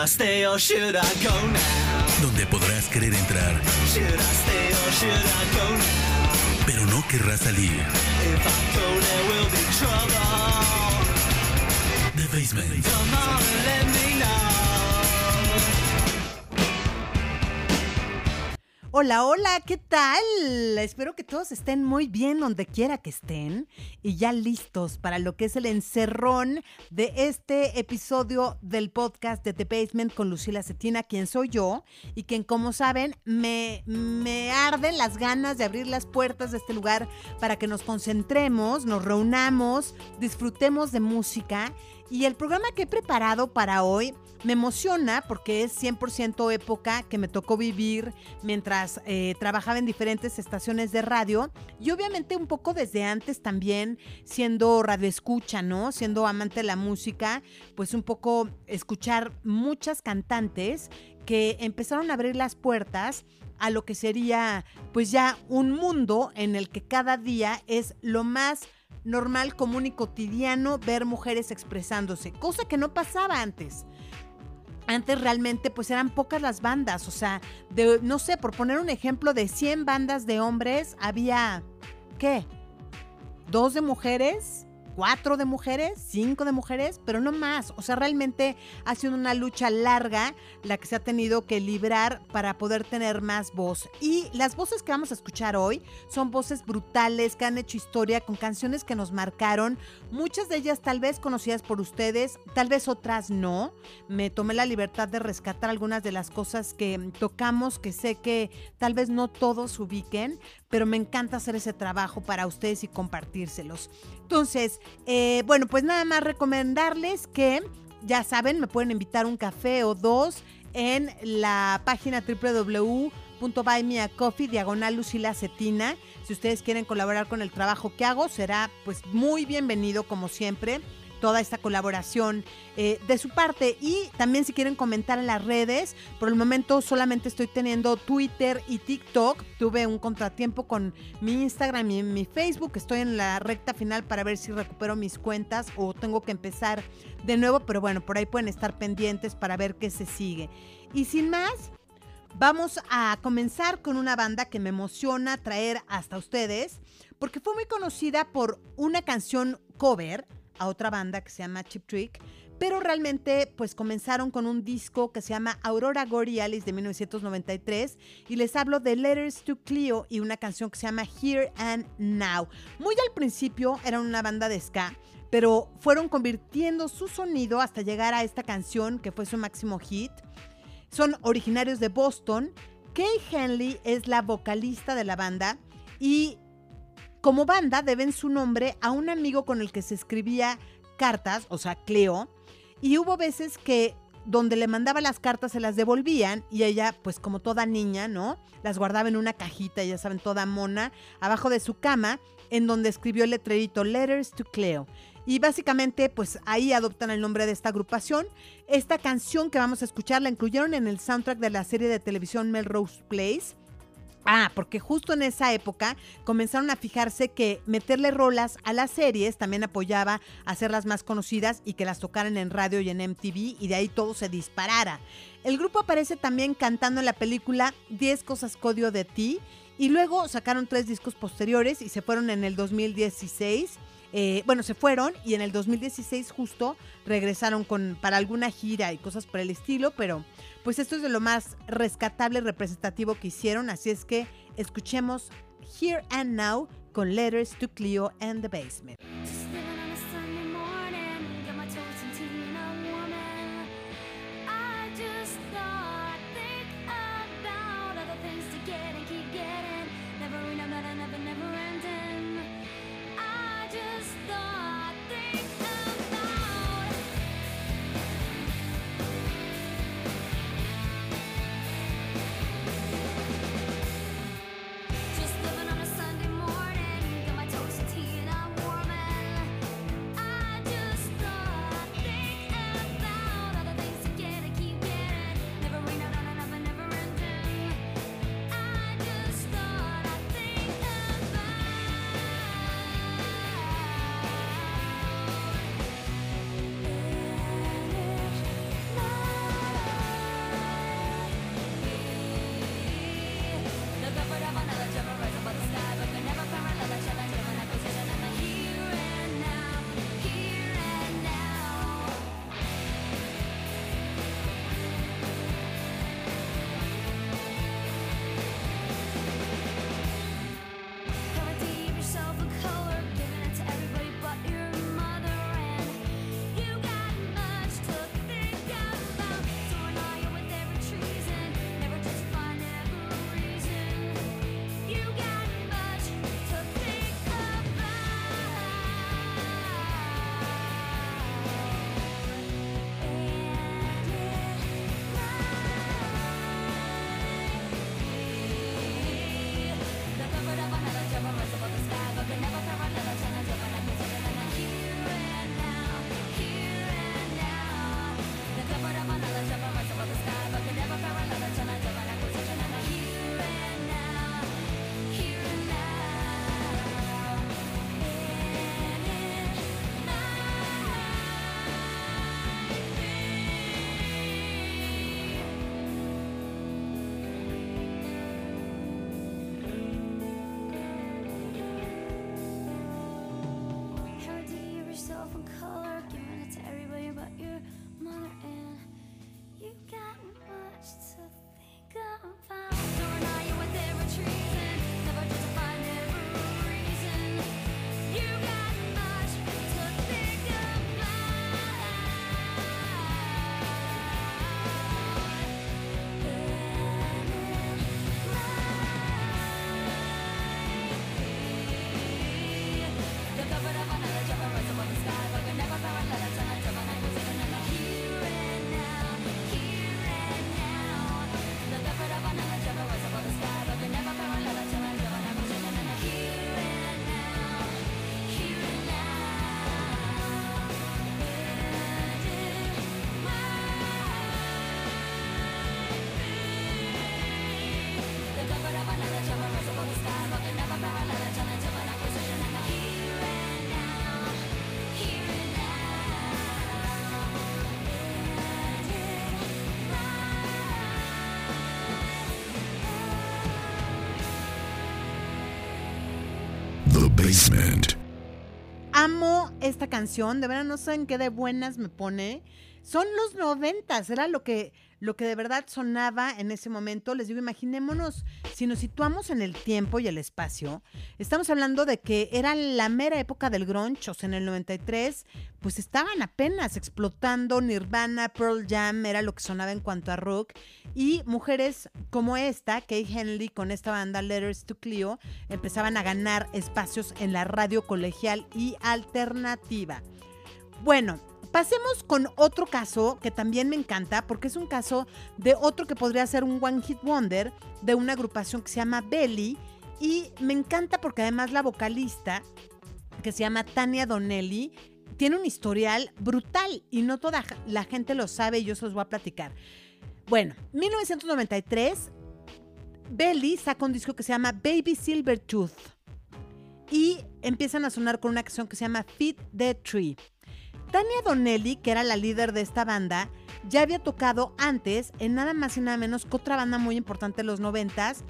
I stay or should I go now? donde podrás querer entrar, Should I stay or should I go now? pero no querrás salir. If I go, there will be trouble. The Basement. Come on and let me know. Hola, hola, ¿qué tal? Espero que todos estén muy bien donde quiera que estén y ya listos para lo que es el encerrón de este episodio del podcast de The Basement con Lucila Cetina, quien soy yo y quien, como saben, me, me arden las ganas de abrir las puertas de este lugar para que nos concentremos, nos reunamos, disfrutemos de música. Y el programa que he preparado para hoy me emociona porque es 100% época que me tocó vivir mientras eh, trabajaba en diferentes estaciones de radio y obviamente un poco desde antes también siendo radioescucha, ¿no? Siendo amante de la música, pues un poco escuchar muchas cantantes que empezaron a abrir las puertas a lo que sería pues ya un mundo en el que cada día es lo más normal, común y cotidiano ver mujeres expresándose, cosa que no pasaba antes. Antes realmente pues eran pocas las bandas, o sea, de, no sé, por poner un ejemplo de 100 bandas de hombres, había, ¿qué? ¿Dos de mujeres? Cuatro de mujeres, cinco de mujeres, pero no más. O sea, realmente ha sido una lucha larga la que se ha tenido que librar para poder tener más voz. Y las voces que vamos a escuchar hoy son voces brutales que han hecho historia con canciones que nos marcaron. Muchas de ellas tal vez conocidas por ustedes, tal vez otras no. Me tomé la libertad de rescatar algunas de las cosas que tocamos, que sé que tal vez no todos ubiquen, pero me encanta hacer ese trabajo para ustedes y compartírselos. Entonces, eh, bueno, pues nada más recomendarles que, ya saben, me pueden invitar un café o dos en la página www.buymeacoffee diagonal. Si ustedes quieren colaborar con el trabajo que hago, será pues muy bienvenido como siempre toda esta colaboración eh, de su parte. Y también si quieren comentar en las redes, por el momento solamente estoy teniendo Twitter y TikTok. Tuve un contratiempo con mi Instagram y mi Facebook. Estoy en la recta final para ver si recupero mis cuentas o tengo que empezar de nuevo. Pero bueno, por ahí pueden estar pendientes para ver qué se sigue. Y sin más, Vamos a comenzar con una banda que me emociona traer hasta ustedes, porque fue muy conocida por una canción cover a otra banda que se llama Chip Trick, pero realmente pues comenzaron con un disco que se llama Aurora Gory Alice de 1993 y les hablo de Letters to Cleo y una canción que se llama Here and Now. Muy al principio eran una banda de ska, pero fueron convirtiendo su sonido hasta llegar a esta canción que fue su máximo hit. Son originarios de Boston. Kay Henley es la vocalista de la banda y como banda deben su nombre a un amigo con el que se escribía cartas, o sea, Cleo, y hubo veces que donde le mandaba las cartas se las devolvían y ella, pues como toda niña, ¿no? Las guardaba en una cajita, ya saben, toda mona, abajo de su cama, en donde escribió el letrerito Letters to Cleo. Y básicamente, pues ahí adoptan el nombre de esta agrupación. Esta canción que vamos a escuchar la incluyeron en el soundtrack de la serie de televisión Melrose Place. Ah, porque justo en esa época comenzaron a fijarse que meterle rolas a las series también apoyaba hacerlas más conocidas y que las tocaran en radio y en MTV y de ahí todo se disparara. El grupo aparece también cantando en la película 10 cosas codio de ti y luego sacaron tres discos posteriores y se fueron en el 2016. Eh, bueno, se fueron y en el 2016 justo regresaron con, para alguna gira y cosas por el estilo, pero pues esto es de lo más rescatable y representativo que hicieron, así es que escuchemos Here and Now con Letters to Cleo and the Basement. Amo esta canción, de verdad no saben qué de buenas me pone. Son los noventas, era lo que, lo que de verdad sonaba en ese momento. Les digo, imaginémonos, si nos situamos en el tiempo y el espacio, estamos hablando de que era la mera época del grunge, o sea, en el 93, pues estaban apenas explotando Nirvana, Pearl Jam, era lo que sonaba en cuanto a rock, y mujeres como esta, Kate Henley, con esta banda Letters to Cleo, empezaban a ganar espacios en la radio colegial y alternativa. Bueno, pasemos con otro caso que también me encanta, porque es un caso de otro que podría ser un One Hit Wonder de una agrupación que se llama Belly. Y me encanta porque además la vocalista, que se llama Tania Donnelly, tiene un historial brutal y no toda la gente lo sabe y yo se los voy a platicar. Bueno, 1993, Belly saca un disco que se llama Baby Silver Tooth y empiezan a sonar con una canción que se llama Feed the Tree. Tania Donnelly, que era la líder de esta banda, ya había tocado antes en nada más y nada menos que otra banda muy importante de los noventas,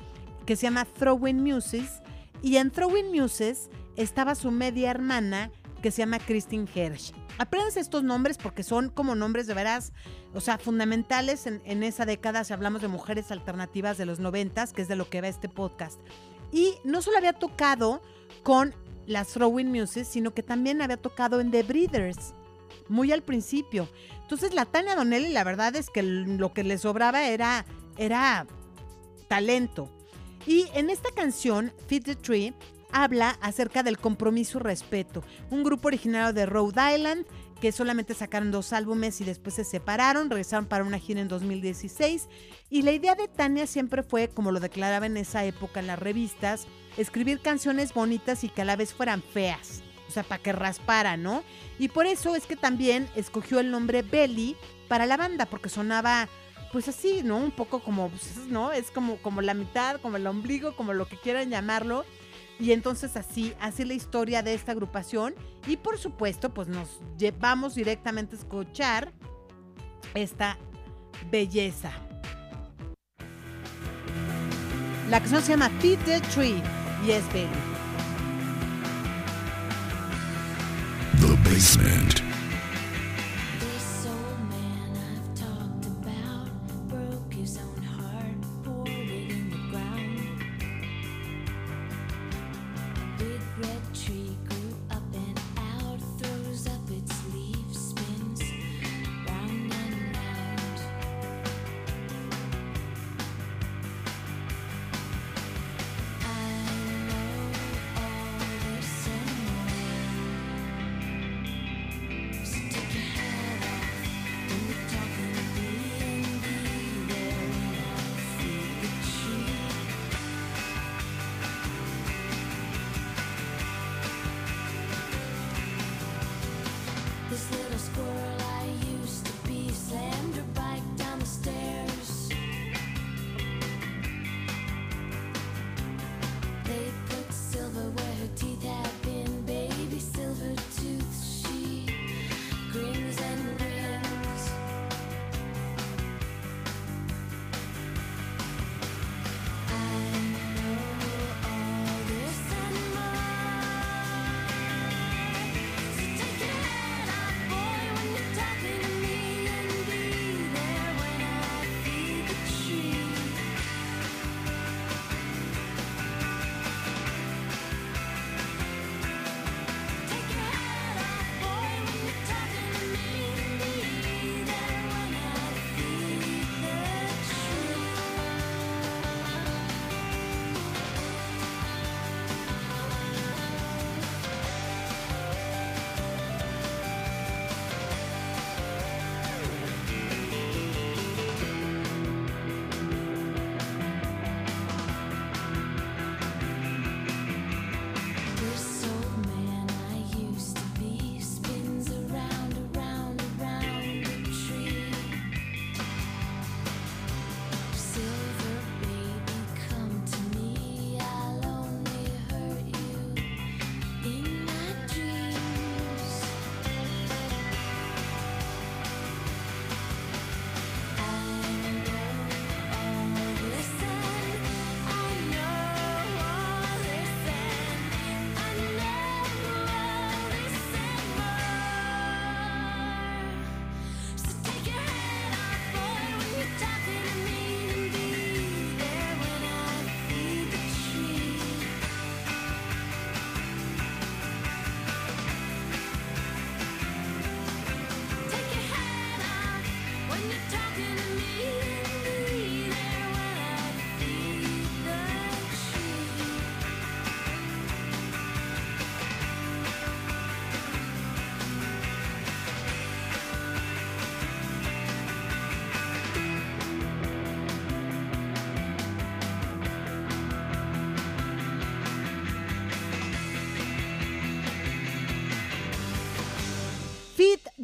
que se llama Throwing Muses. Y en Throwing Muses estaba su media hermana, que se llama Christine Hersch. Apréndanse estos nombres porque son como nombres de veras, o sea, fundamentales en, en esa década si hablamos de mujeres alternativas de los noventas, que es de lo que va este podcast. Y no solo había tocado con las Throwing Muses, sino que también había tocado en The Breeders muy al principio. Entonces la Tania Donnelly la verdad es que lo que le sobraba era, era talento. Y en esta canción, Feed the Tree, habla acerca del compromiso y respeto. Un grupo originario de Rhode Island que solamente sacaron dos álbumes y después se separaron, regresaron para una gira en 2016. Y la idea de Tania siempre fue, como lo declaraba en esa época en las revistas, escribir canciones bonitas y que a la vez fueran feas. O sea, para que raspara, ¿no? Y por eso es que también escogió el nombre Belly para la banda, porque sonaba, pues así, ¿no? Un poco como, pues, ¿no? Es como, como la mitad, como el ombligo, como lo que quieran llamarlo. Y entonces así, así la historia de esta agrupación. Y por supuesto, pues nos llevamos directamente a escuchar esta belleza. La canción se llama the Tree y es Belly. Basement.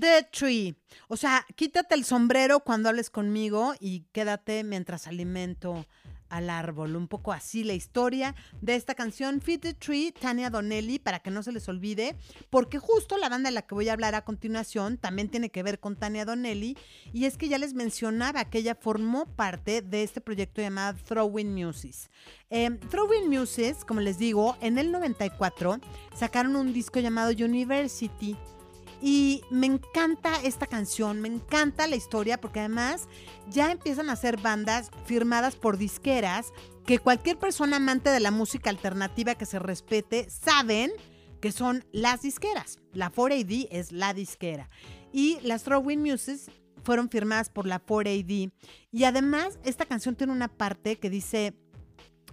The tree. O sea, quítate el sombrero cuando hables conmigo y quédate mientras alimento al árbol. Un poco así la historia de esta canción Feed the Tree, Tania Donnelly, para que no se les olvide, porque justo la banda de la que voy a hablar a continuación también tiene que ver con Tania Donnelly, y es que ya les mencionaba que ella formó parte de este proyecto llamado Throwing Muses. Eh, Throwing Muses, como les digo, en el 94 sacaron un disco llamado University. Y me encanta esta canción, me encanta la historia porque además ya empiezan a ser bandas firmadas por disqueras que cualquier persona amante de la música alternativa que se respete saben que son las disqueras. La 4AD es la disquera. Y las Throwing Muses fueron firmadas por la 4AD. Y además esta canción tiene una parte que dice...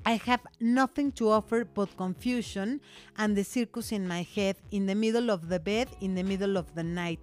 I have nothing to offer but confusion and the circus in my head, in the middle of the bed, in the middle of the night.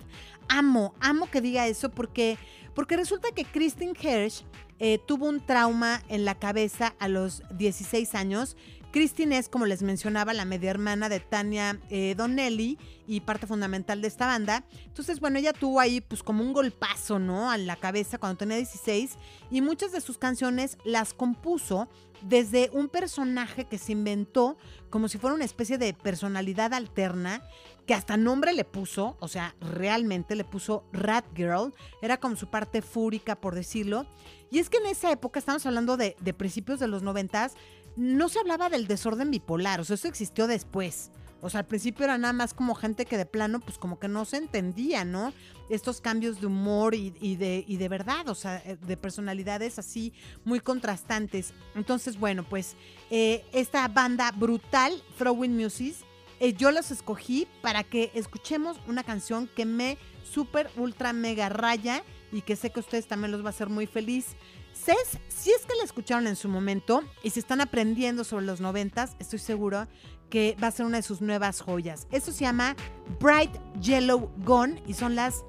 Amo, amo que diga eso porque, porque resulta que Kristen Hirsch eh, tuvo un trauma en la cabeza a los 16 años. Christine es, como les mencionaba, la media hermana de Tania eh, Donnelly y parte fundamental de esta banda. Entonces, bueno, ella tuvo ahí pues como un golpazo, ¿no? A la cabeza cuando tenía 16 y muchas de sus canciones las compuso desde un personaje que se inventó como si fuera una especie de personalidad alterna que hasta nombre le puso, o sea, realmente le puso Rat Girl, era como su parte fúrica, por decirlo. Y es que en esa época, estamos hablando de, de principios de los noventas, no se hablaba del desorden bipolar, o sea, eso existió después. O sea, al principio era nada más como gente que de plano, pues como que no se entendía, ¿no? Estos cambios de humor y, de, y de verdad, o sea, eh, de personalidades así muy contrastantes. Entonces, bueno, pues eh, esta banda brutal, Throwing Muses, eh, yo los escogí para que escuchemos una canción que me super, ultra, mega raya y que sé que ustedes también los va a hacer muy feliz. Cés, si es que la escucharon en su momento y si están aprendiendo sobre los noventas, estoy seguro que va a ser una de sus nuevas joyas. Eso se llama Bright Yellow Gone y son las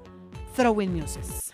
Throwing Muses.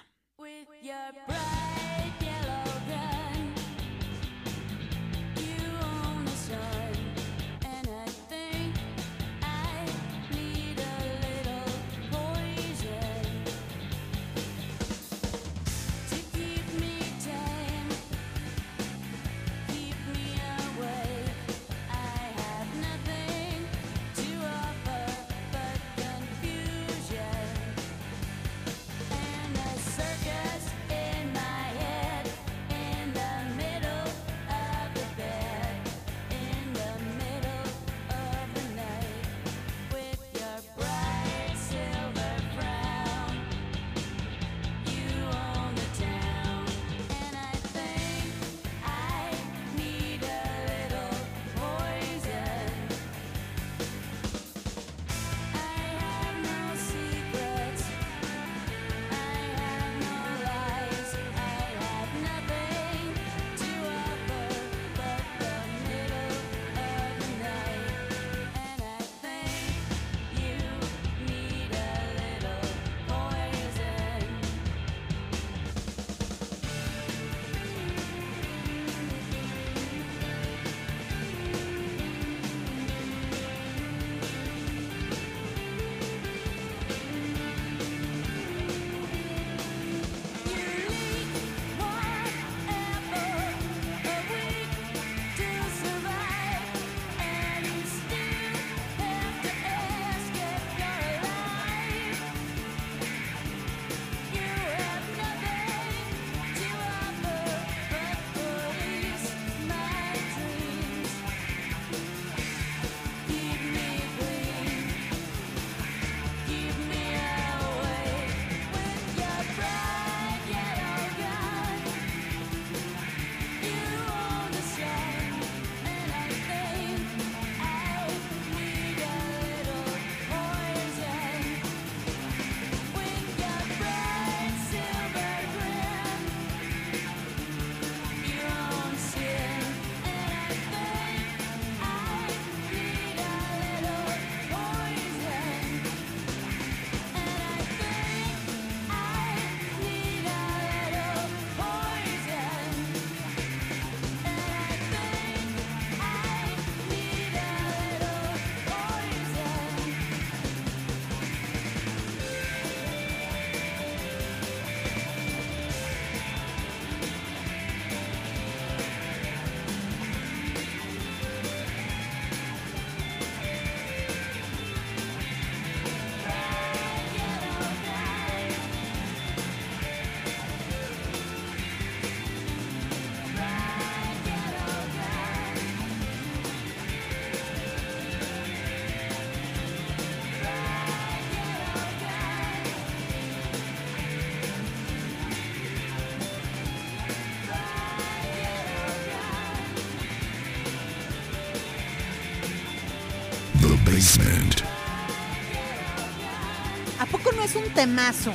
Temazo?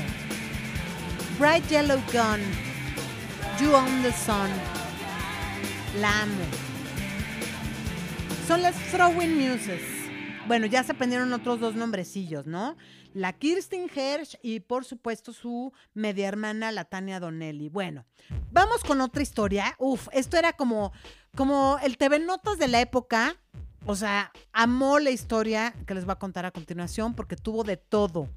Bright Yellow Gun, You Own the Sun. La amo. Son las Throwing Muses. Bueno, ya se aprendieron otros dos nombrecillos, ¿no? La Kirsten Hersh y por supuesto su media hermana, la Tania Donnelly. Bueno, vamos con otra historia. Uf, esto era como, como el TV Notas de la época. O sea, amó la historia que les voy a contar a continuación porque tuvo de todo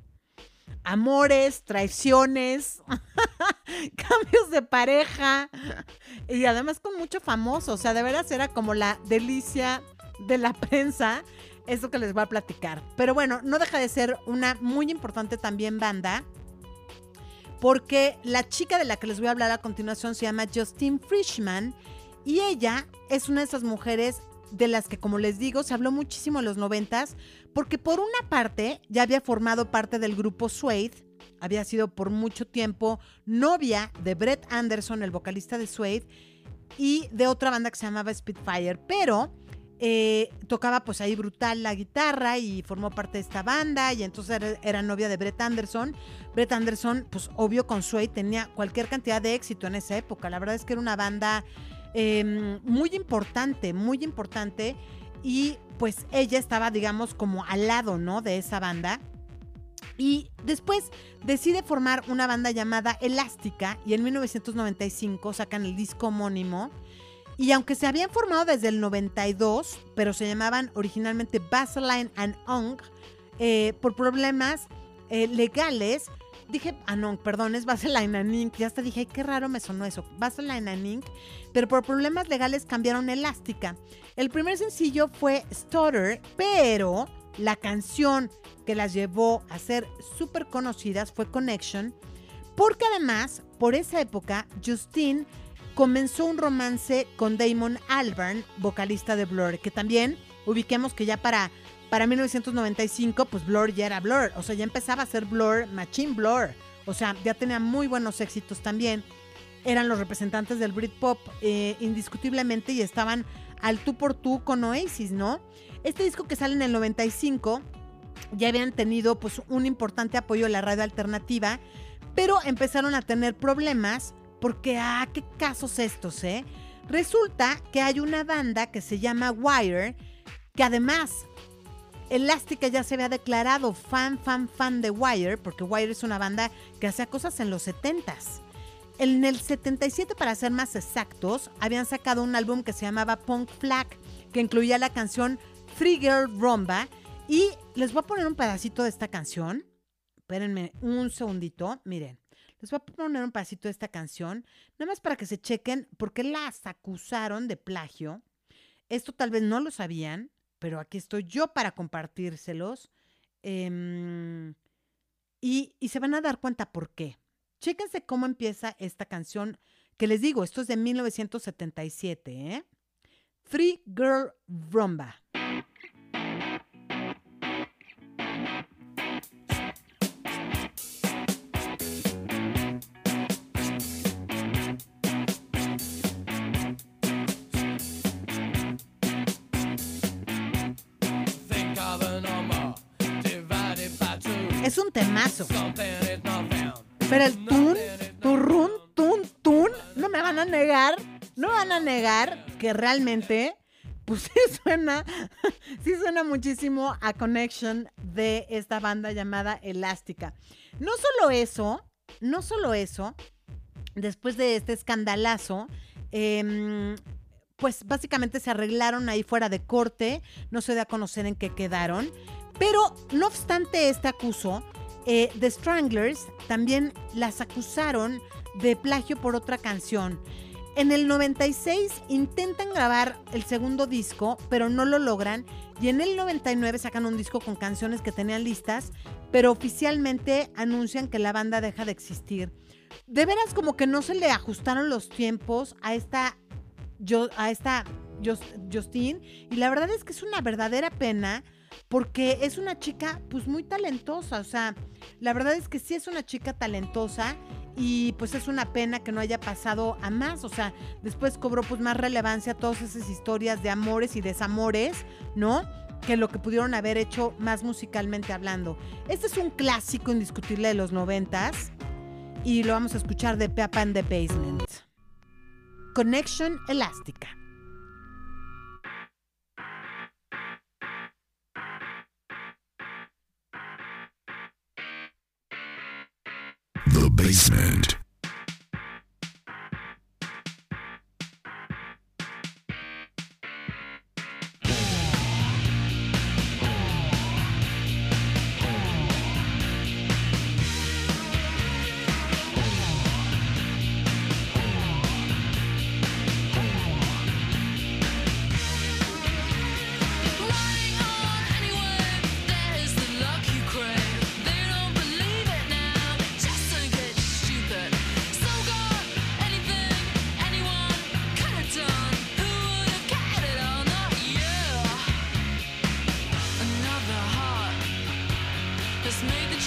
amores, traiciones, cambios de pareja y además con mucho famoso. O sea, de veras era como la delicia de la prensa, eso que les voy a platicar. Pero bueno, no deja de ser una muy importante también banda. Porque la chica de la que les voy a hablar a continuación se llama Justine Frischman y ella es una de esas mujeres de las que, como les digo, se habló muchísimo en los noventas, porque por una parte ya había formado parte del grupo Suede, había sido por mucho tiempo novia de Brett Anderson, el vocalista de Suede, y de otra banda que se llamaba Spitfire, pero eh, tocaba pues ahí brutal la guitarra y formó parte de esta banda y entonces era, era novia de Brett Anderson. Brett Anderson, pues obvio con Suede tenía cualquier cantidad de éxito en esa época, la verdad es que era una banda eh, muy importante, muy importante. Y pues ella estaba, digamos, como al lado, ¿no? De esa banda. Y después decide formar una banda llamada Elástica y en 1995 sacan el disco homónimo. Y aunque se habían formado desde el 92, pero se llamaban originalmente Vaseline and Ong, eh, por problemas eh, legales, dije, ah, no, perdón, es Vaseline and Ink. Ya hasta dije, qué raro me sonó eso. Vaseline and Ink. Pero por problemas legales cambiaron Elástica. El primer sencillo fue Stutter, pero la canción que las llevó a ser súper conocidas fue Connection. Porque además, por esa época, Justine comenzó un romance con Damon Albarn, vocalista de Blur, que también ubiquemos que ya para para 1995, pues Blur ya era Blur. O sea, ya empezaba a ser Blur, Machine Blur. O sea, ya tenía muy buenos éxitos también. Eran los representantes del Britpop eh, indiscutiblemente y estaban al tú por tú con Oasis, ¿no? Este disco que sale en el 95 ya habían tenido pues un importante apoyo en la radio alternativa, pero empezaron a tener problemas porque, ah, qué casos estos, ¿eh? Resulta que hay una banda que se llama Wire, que además Elástica ya se había declarado fan, fan, fan de Wire, porque Wire es una banda que hacía cosas en los 70s. En el 77, para ser más exactos, habían sacado un álbum que se llamaba Punk Flag, que incluía la canción Free Girl Rumba. Y les voy a poner un pedacito de esta canción. Espérenme un segundito, miren. Les voy a poner un pedacito de esta canción, nada más para que se chequen por qué las acusaron de plagio. Esto tal vez no lo sabían, pero aquí estoy yo para compartírselos. Em, y, y se van a dar cuenta por qué. Chéquense cómo empieza esta canción, que les digo, esto es de 1977, ¿eh? Free Girl Rumba. Pero el tun, turrún, tun, tun, no me van a negar, no van a negar que realmente, pues sí suena, sí suena muchísimo a Connection de esta banda llamada Elástica. No solo eso, no solo eso, después de este escandalazo, em, pues básicamente se arreglaron ahí fuera de corte, no se da a conocer en qué quedaron, pero no obstante este acuso, eh, The Stranglers también las acusaron de plagio por otra canción. En el 96 intentan grabar el segundo disco, pero no lo logran. Y en el 99 sacan un disco con canciones que tenían listas, pero oficialmente anuncian que la banda deja de existir. De veras como que no se le ajustaron los tiempos a esta, a esta Just- Justine. Y la verdad es que es una verdadera pena porque es una chica pues muy talentosa. O sea, la verdad es que sí es una chica talentosa y pues es una pena que no haya pasado a más. O sea, después cobró pues más relevancia todas esas historias de amores y desamores, ¿no? que lo que pudieron haber hecho más musicalmente hablando. Este es un clásico indiscutible de los noventas y lo vamos a escuchar de Peppa and the Basement. Connection Elástica. Basement.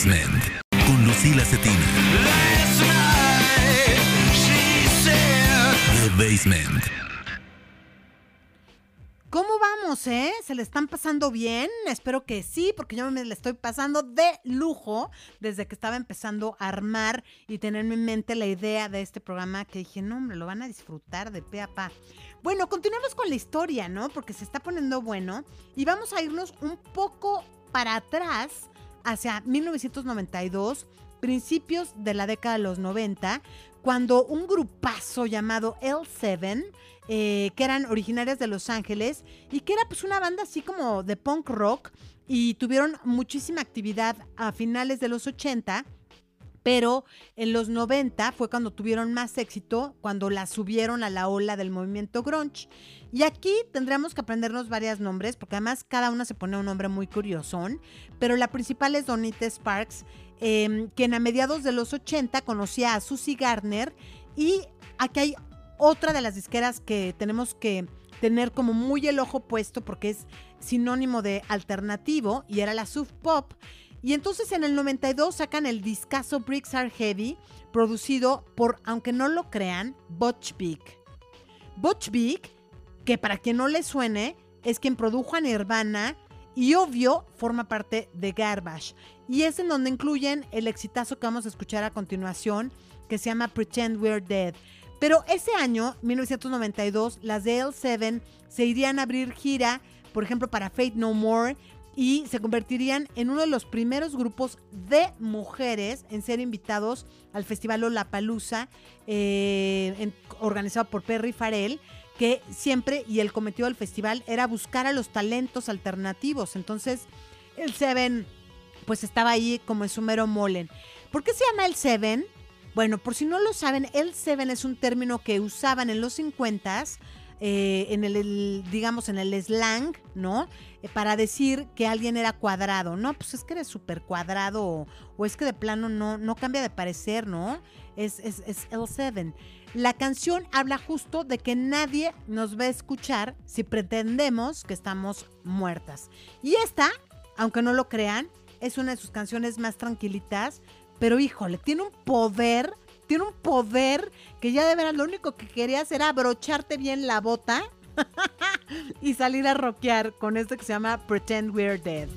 Basement con Lucila Cetina. The Basement. ¿Cómo vamos, eh? ¿Se le están pasando bien? Espero que sí, porque yo me le estoy pasando de lujo desde que estaba empezando a armar y tener en mente la idea de este programa que dije, no, hombre, lo van a disfrutar de pe a pa. Bueno, continuemos con la historia, ¿no? Porque se está poniendo bueno y vamos a irnos un poco para atrás hacia 1992, principios de la década de los 90, cuando un grupazo llamado L7, eh, que eran originarias de Los Ángeles y que era pues una banda así como de punk rock y tuvieron muchísima actividad a finales de los 80. Pero en los 90 fue cuando tuvieron más éxito, cuando la subieron a la ola del movimiento grunge. Y aquí tendríamos que aprendernos varios nombres, porque además cada una se pone un nombre muy curiosón. Pero la principal es Donita Sparks, eh, quien a mediados de los 80 conocía a Susie Gardner. Y aquí hay otra de las disqueras que tenemos que tener como muy el ojo puesto, porque es sinónimo de alternativo, y era la Sub Pop. Y entonces en el 92 sacan el discazo Bricks Are Heavy, producido por, aunque no lo crean, Butch Vig. Butch Vig, que para quien no le suene, es quien produjo a Nirvana y obvio forma parte de Garbage. Y es en donde incluyen el exitazo que vamos a escuchar a continuación, que se llama Pretend We're Dead. Pero ese año, 1992, las de L7 se irían a abrir gira, por ejemplo, para Fate No More, y se convertirían en uno de los primeros grupos de mujeres en ser invitados al Festival Lollapalooza, eh, organizado por Perry Farrell, que siempre, y el cometido del festival, era buscar a los talentos alternativos. Entonces, el Seven, pues estaba ahí como en su mero molen. ¿Por qué se llama el Seven? Bueno, por si no lo saben, el Seven es un término que usaban en los 50s, eh, en el, digamos, en el slang, ¿no? Eh, para decir que alguien era cuadrado. No, pues es que eres súper cuadrado o, es que de plano no, no cambia de parecer, ¿no? Es, es, es el 7. La canción habla justo de que nadie nos va a escuchar si pretendemos que estamos muertas. Y esta, aunque no lo crean, es una de sus canciones más tranquilitas, pero híjole, tiene un poder, tiene un poder que ya de veras lo único que querías era abrocharte bien la bota y salir a rockear con esto que se llama Pretend We're Dead.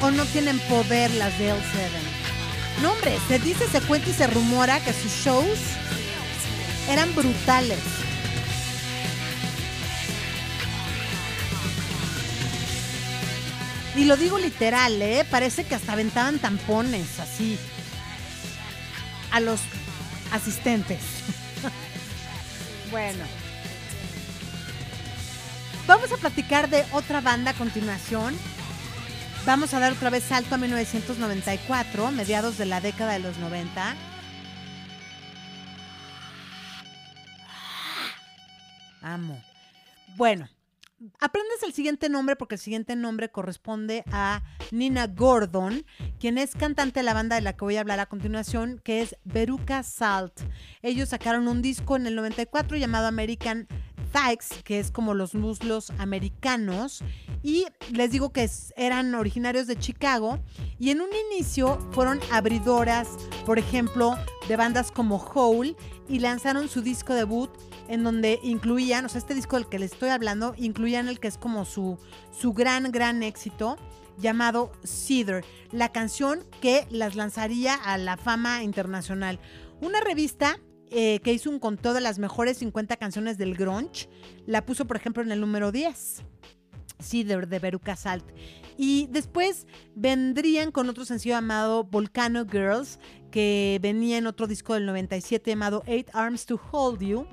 O no tienen poder las de L7? No, hombre, se dice, se cuenta y se rumora que sus shows eran brutales. Y lo digo literal, ¿eh? Parece que hasta aventaban tampones, así, a los asistentes. bueno. Vamos a platicar de otra banda a continuación. Vamos a dar otra vez salto a 1994, mediados de la década de los 90. Amo. Bueno, aprendes el siguiente nombre porque el siguiente nombre corresponde a Nina Gordon, quien es cantante de la banda de la que voy a hablar a continuación, que es Veruca Salt. Ellos sacaron un disco en el 94 llamado American Thighs, que es como los muslos americanos, y les digo que eran originarios de Chicago, y en un inicio fueron abridoras, por ejemplo, de bandas como Hole, y lanzaron su disco debut en donde incluían, o sea, este disco del que les estoy hablando, incluían el que es como su, su gran, gran éxito, llamado Cedar, la canción que las lanzaría a la fama internacional. Una revista eh, que hizo un conteo de las mejores 50 canciones del grunge. La puso, por ejemplo, en el número 10. Cedar de Veruca Salt. Y después vendrían con otro sencillo llamado Volcano Girls, que venía en otro disco del 97 llamado Eight Arms to Hold You.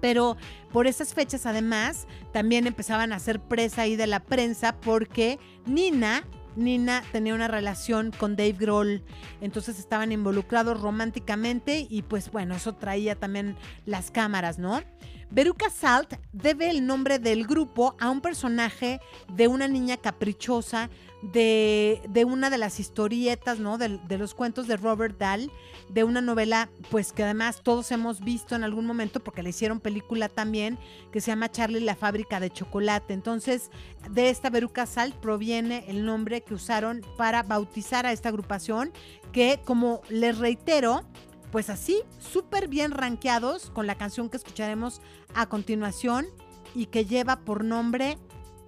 Pero por esas fechas, además, también empezaban a hacer presa ahí de la prensa porque Nina, Nina tenía una relación con Dave Grohl, entonces estaban involucrados románticamente y pues bueno, eso traía también las cámaras, ¿no? Veruca Salt debe el nombre del grupo a un personaje de una niña caprichosa de, de una de las historietas, ¿no? De, de los cuentos de Robert Dahl, de una novela, pues que además todos hemos visto en algún momento porque le hicieron película también, que se llama Charlie la fábrica de chocolate. Entonces, de esta Veruca Salt proviene el nombre que usaron para bautizar a esta agrupación, que como les reitero, pues así, súper bien rankeados con la canción que escucharemos a continuación y que lleva por nombre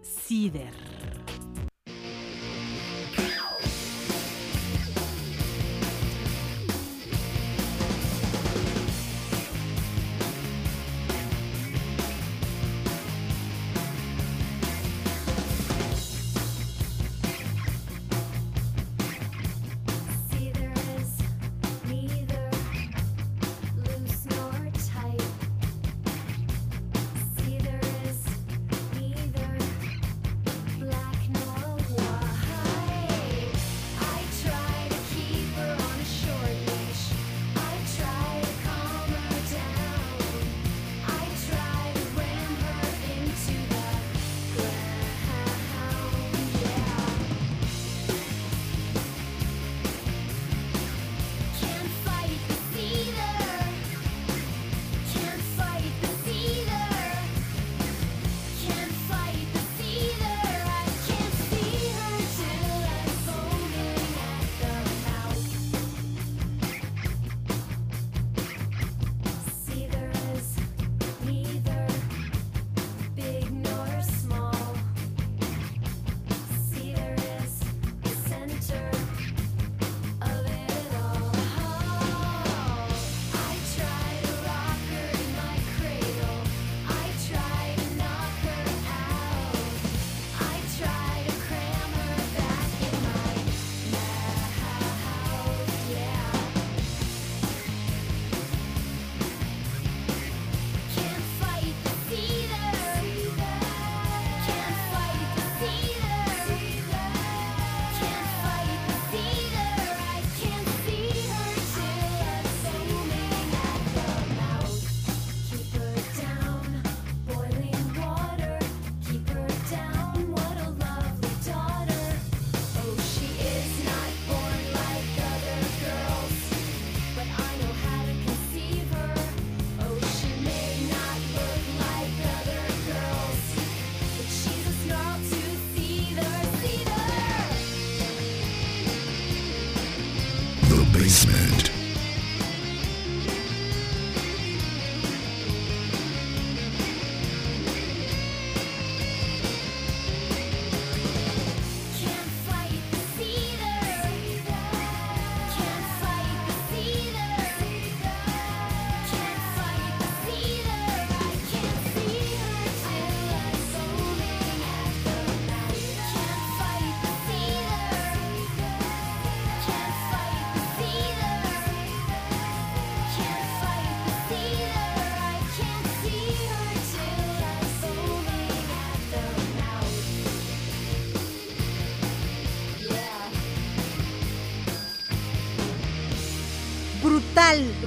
Cider.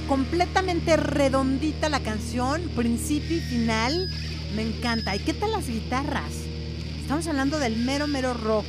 Completamente redondita la canción, principio y final. Me encanta. ¿Y qué tal las guitarras? Estamos hablando del mero, mero rock.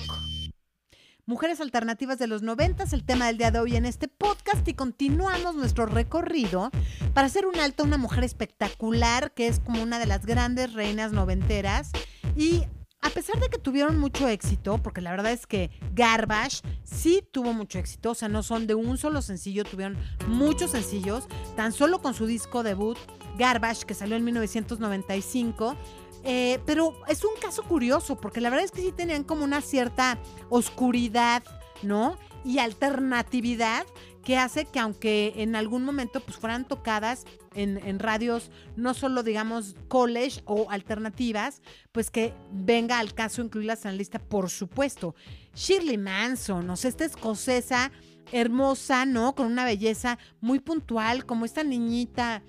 Mujeres alternativas de los noventas, el tema del día de hoy en este podcast y continuamos nuestro recorrido para hacer un alto a una mujer espectacular que es como una de las grandes reinas noventeras y a pesar de que tuvieron mucho éxito, porque la verdad es que Garbage sí tuvo mucho éxito, o sea, no son de un solo sencillo, tuvieron muchos sencillos, tan solo con su disco debut, Garbage, que salió en 1995. eh, pero es un caso curioso, porque la verdad es que sí tenían como una cierta oscuridad, ¿no? Y alternatividad que hace que aunque en algún momento pues fueran tocadas en, en radios no solo digamos college o alternativas, pues que venga al caso incluirlas en la lista, por supuesto. Shirley Manson, o sea, esta escocesa hermosa, ¿no? Con una belleza muy puntual, como esta niñita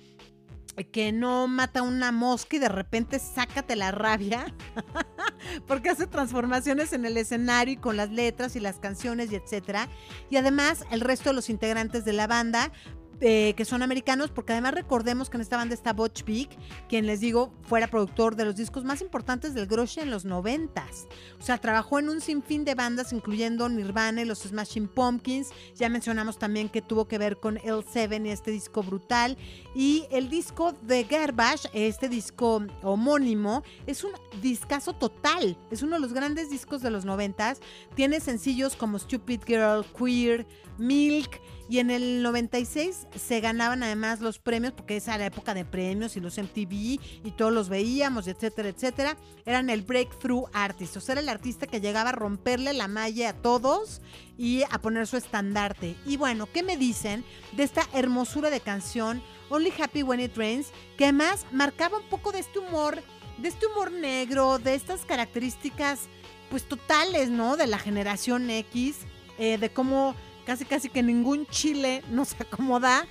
que no mata una mosca y de repente sácate la rabia, porque hace transformaciones en el escenario y con las letras y las canciones y etcétera. Y además el resto de los integrantes de la banda que son americanos, porque además recordemos que en esta banda está Butch Vig, quien les digo fuera productor de los discos más importantes del grunge en los noventas. O sea, trabajó en un sinfín de bandas, incluyendo Nirvana y los Smashing Pumpkins. Ya mencionamos también que tuvo que ver con L7 y este disco brutal. Y el disco de Garbage, este disco homónimo, es un discazo total. Es uno de los grandes discos de los noventas. Tiene sencillos como Stupid Girl, Queer, Milk. Y en el 96 se ganaban además los premios, porque esa era la época de premios y los MTV y todos los veíamos, etcétera, etcétera. Eran el Breakthrough Artist, o sea, era el artista que llegaba a romperle la malla a todos y a poner su estandarte. Y bueno, ¿qué me dicen de esta hermosura de canción, Only Happy When It Rains, que además marcaba un poco de este humor, de este humor negro, de estas características, pues totales, ¿no? De la generación X, eh, de cómo casi casi que ningún chile nos acomoda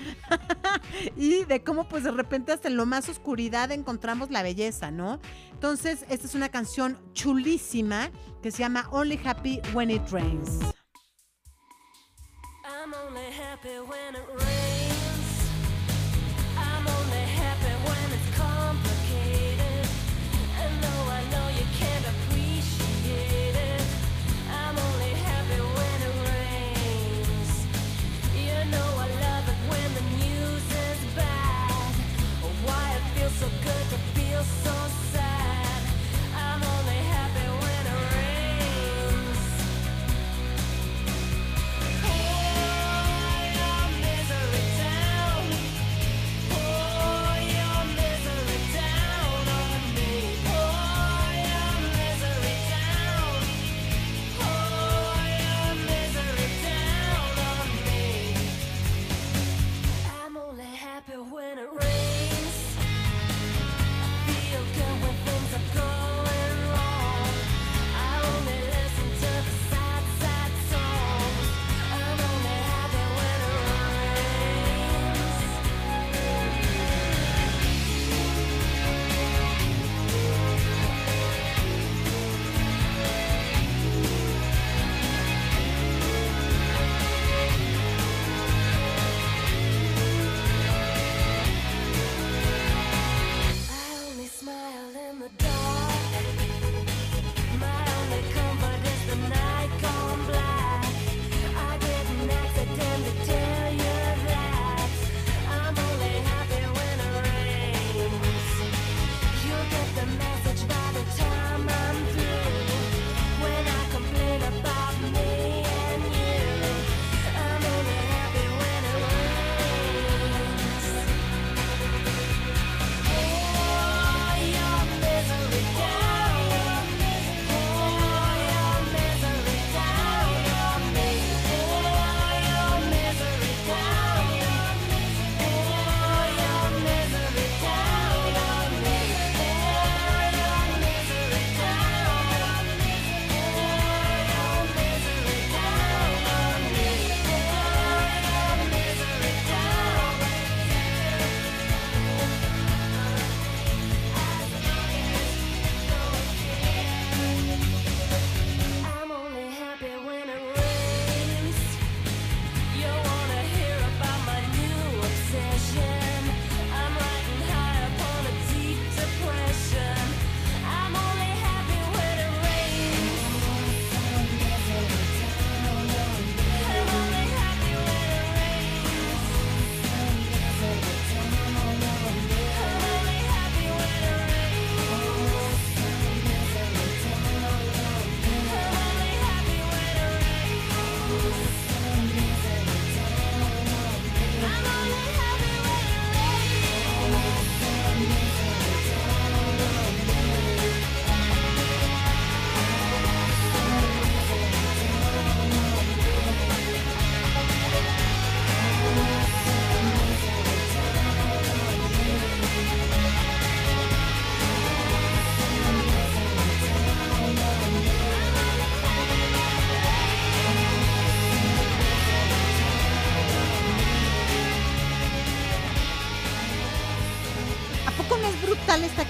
y de cómo pues de repente hasta en lo más oscuridad encontramos la belleza, ¿no? Entonces, esta es una canción chulísima que se llama Only Happy When It Rains. I'm only happy when it rains.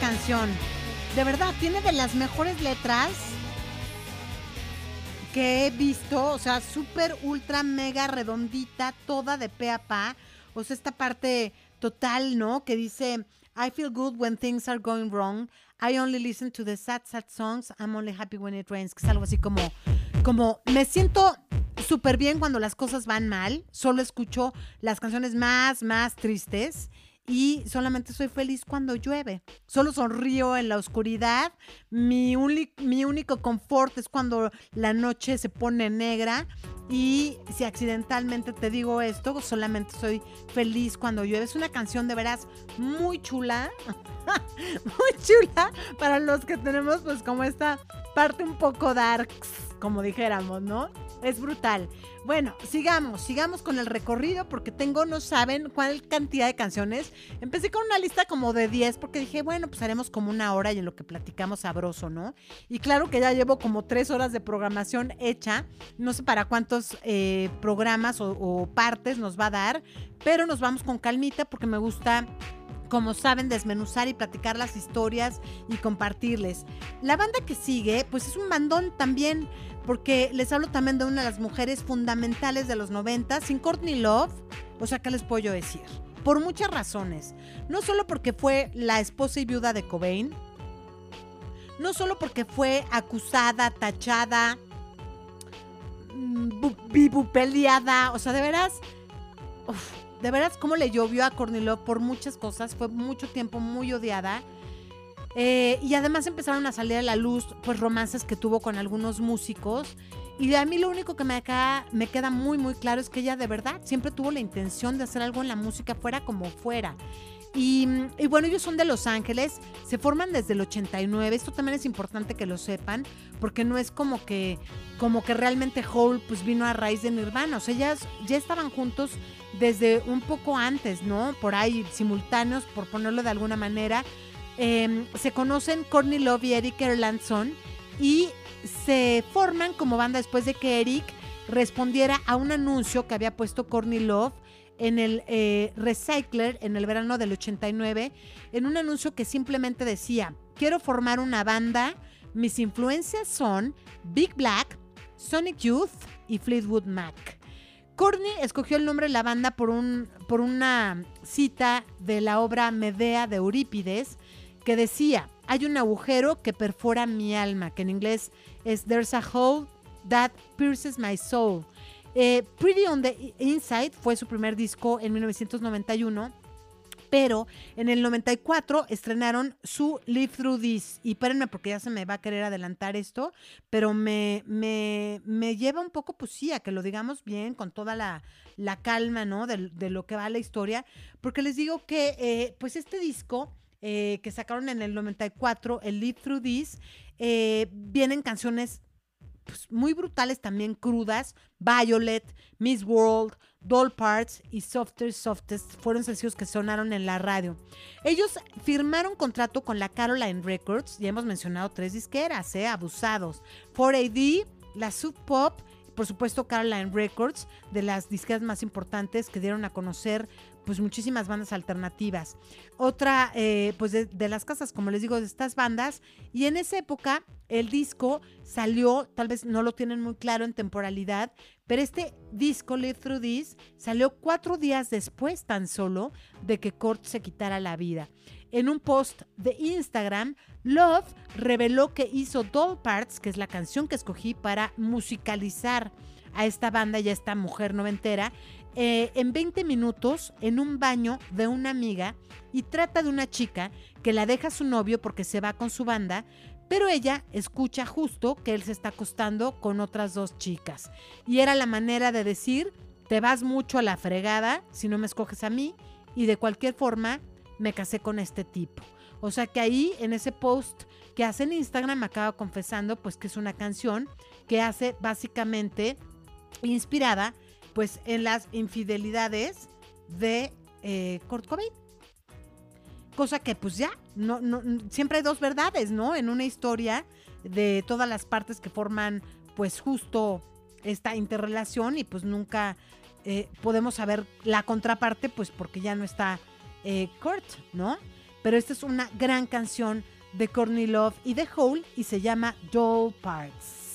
Canción. De verdad, tiene de las mejores letras que he visto. O sea, súper, ultra, mega redondita, toda de pe a pa. O sea, esta parte total, ¿no? Que dice, I feel good when things are going wrong. I only listen to the sad, sad songs. I'm only happy when it rains. Que es algo así como, como, me siento súper bien cuando las cosas van mal. Solo escucho las canciones más, más tristes. Y solamente soy feliz cuando llueve. Solo sonrío en la oscuridad. Mi, mi único confort es cuando la noche se pone negra. Y si accidentalmente te digo esto, solamente soy feliz cuando llueve. Es una canción de veras muy chula. muy chula para los que tenemos pues como esta parte un poco darks, como dijéramos, ¿no? Es brutal. Bueno, sigamos, sigamos con el recorrido porque tengo, no saben cuál cantidad de canciones. Empecé con una lista como de 10 porque dije, bueno, pues haremos como una hora y en lo que platicamos sabroso, ¿no? Y claro que ya llevo como tres horas de programación hecha. No sé para cuántos eh, programas o, o partes nos va a dar, pero nos vamos con calmita porque me gusta como saben, desmenuzar y platicar las historias y compartirles. La banda que sigue, pues es un bandón también, porque les hablo también de una de las mujeres fundamentales de los 90, sin Courtney Love, o sea, ¿qué les puedo yo decir? Por muchas razones. No solo porque fue la esposa y viuda de Cobain, no solo porque fue acusada, tachada, mm, bu- vivupeleada, o sea, de veras, de veras cómo le llovió a Courtney Love por muchas cosas, fue mucho tiempo muy odiada. Eh, y además empezaron a salir a la luz pues romances que tuvo con algunos músicos. Y a mí lo único que me, acá, me queda muy muy claro es que ella de verdad siempre tuvo la intención de hacer algo en la música fuera como fuera. Y, y bueno, ellos son de Los Ángeles, se forman desde el 89, esto también es importante que lo sepan, porque no es como que, como que realmente Hole pues vino a raíz de Nirvana, o sea, ellas ya estaban juntos desde un poco antes, ¿no? Por ahí simultáneos, por ponerlo de alguna manera. Eh, se conocen Courtney Love y Eric Erlandson y se forman como banda después de que Eric respondiera a un anuncio que había puesto Courtney Love en el eh, Recycler en el verano del 89, en un anuncio que simplemente decía, quiero formar una banda, mis influencias son Big Black, Sonic Youth y Fleetwood Mac. Courtney escogió el nombre de la banda por, un, por una cita de la obra Medea de Eurípides que decía, hay un agujero que perfora mi alma, que en inglés es There's a hole that pierces my soul. Eh, Pretty on the Inside fue su primer disco en 1991 pero en el 94 estrenaron su Live Through This. Y espérenme porque ya se me va a querer adelantar esto, pero me, me, me lleva un poco, pues sí, a que lo digamos bien, con toda la, la calma, ¿no? De, lo que va la historia. Porque les digo que, eh, pues este disco eh, que sacaron en el 94, el Live Through This, eh, vienen canciones pues, muy brutales, también crudas. Violet, Miss World, Doll Parts y Softer Softest fueron sencillos que sonaron en la radio. Ellos firmaron contrato con la Caroline Records, ya hemos mencionado tres disqueras, ¿eh? abusados. 4AD, la Sub Pop, por supuesto Caroline Records, de las disqueras más importantes que dieron a conocer pues muchísimas bandas alternativas. Otra, eh, pues de, de las casas, como les digo, de estas bandas. Y en esa época el disco salió, tal vez no lo tienen muy claro en temporalidad, pero este disco, Live Through This, salió cuatro días después tan solo de que Kurt se quitara la vida. En un post de Instagram, Love reveló que hizo Doll Parts, que es la canción que escogí para musicalizar a esta banda y a esta mujer noventera, eh, en 20 minutos en un baño de una amiga y trata de una chica que la deja a su novio porque se va con su banda, pero ella escucha justo que él se está acostando con otras dos chicas. Y era la manera de decir, te vas mucho a la fregada si no me escoges a mí y de cualquier forma me casé con este tipo. O sea que ahí en ese post que hace en Instagram me acaba confesando pues que es una canción que hace básicamente inspirada pues en las infidelidades de eh, Kurt Cobain. Cosa que pues ya, no, no, siempre hay dos verdades, ¿no? En una historia de todas las partes que forman pues justo esta interrelación y pues nunca eh, podemos saber la contraparte pues porque ya no está eh, ¿no? pero esta es una gran canción de Courtney Love y de Hole y se llama Doll Parts.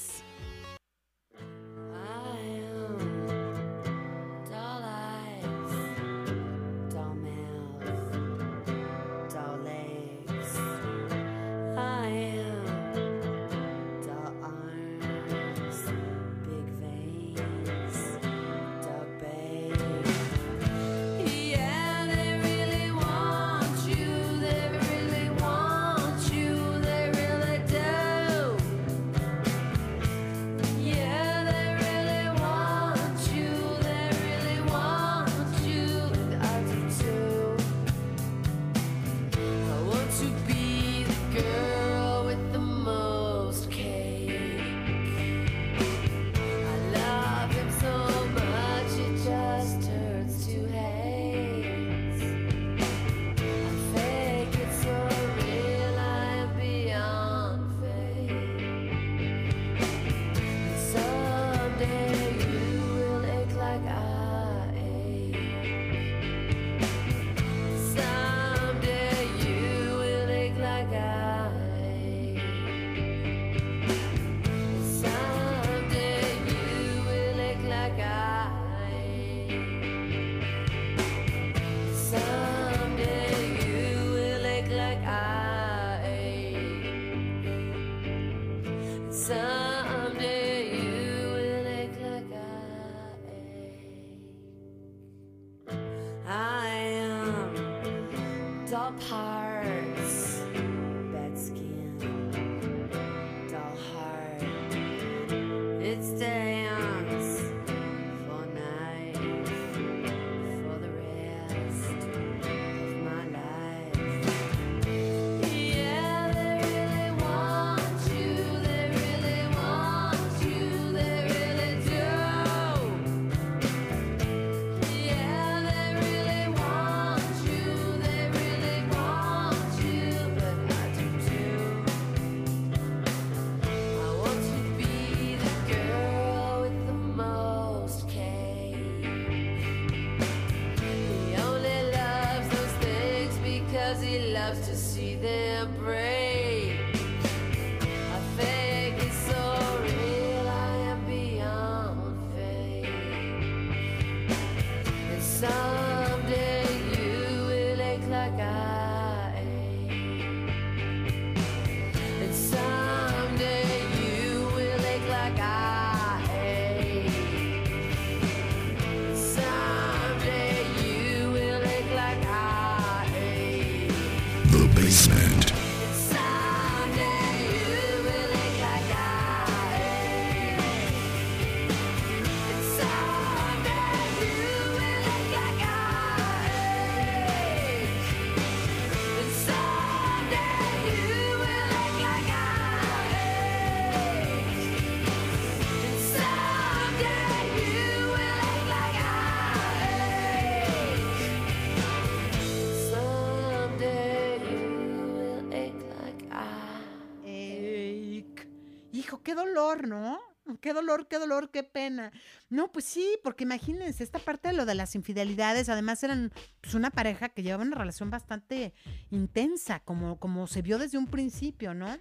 Qué dolor, qué pena. No, pues sí, porque imagínense, esta parte de lo de las infidelidades, además eran pues, una pareja que llevaba una relación bastante intensa, como, como se vio desde un principio, ¿no?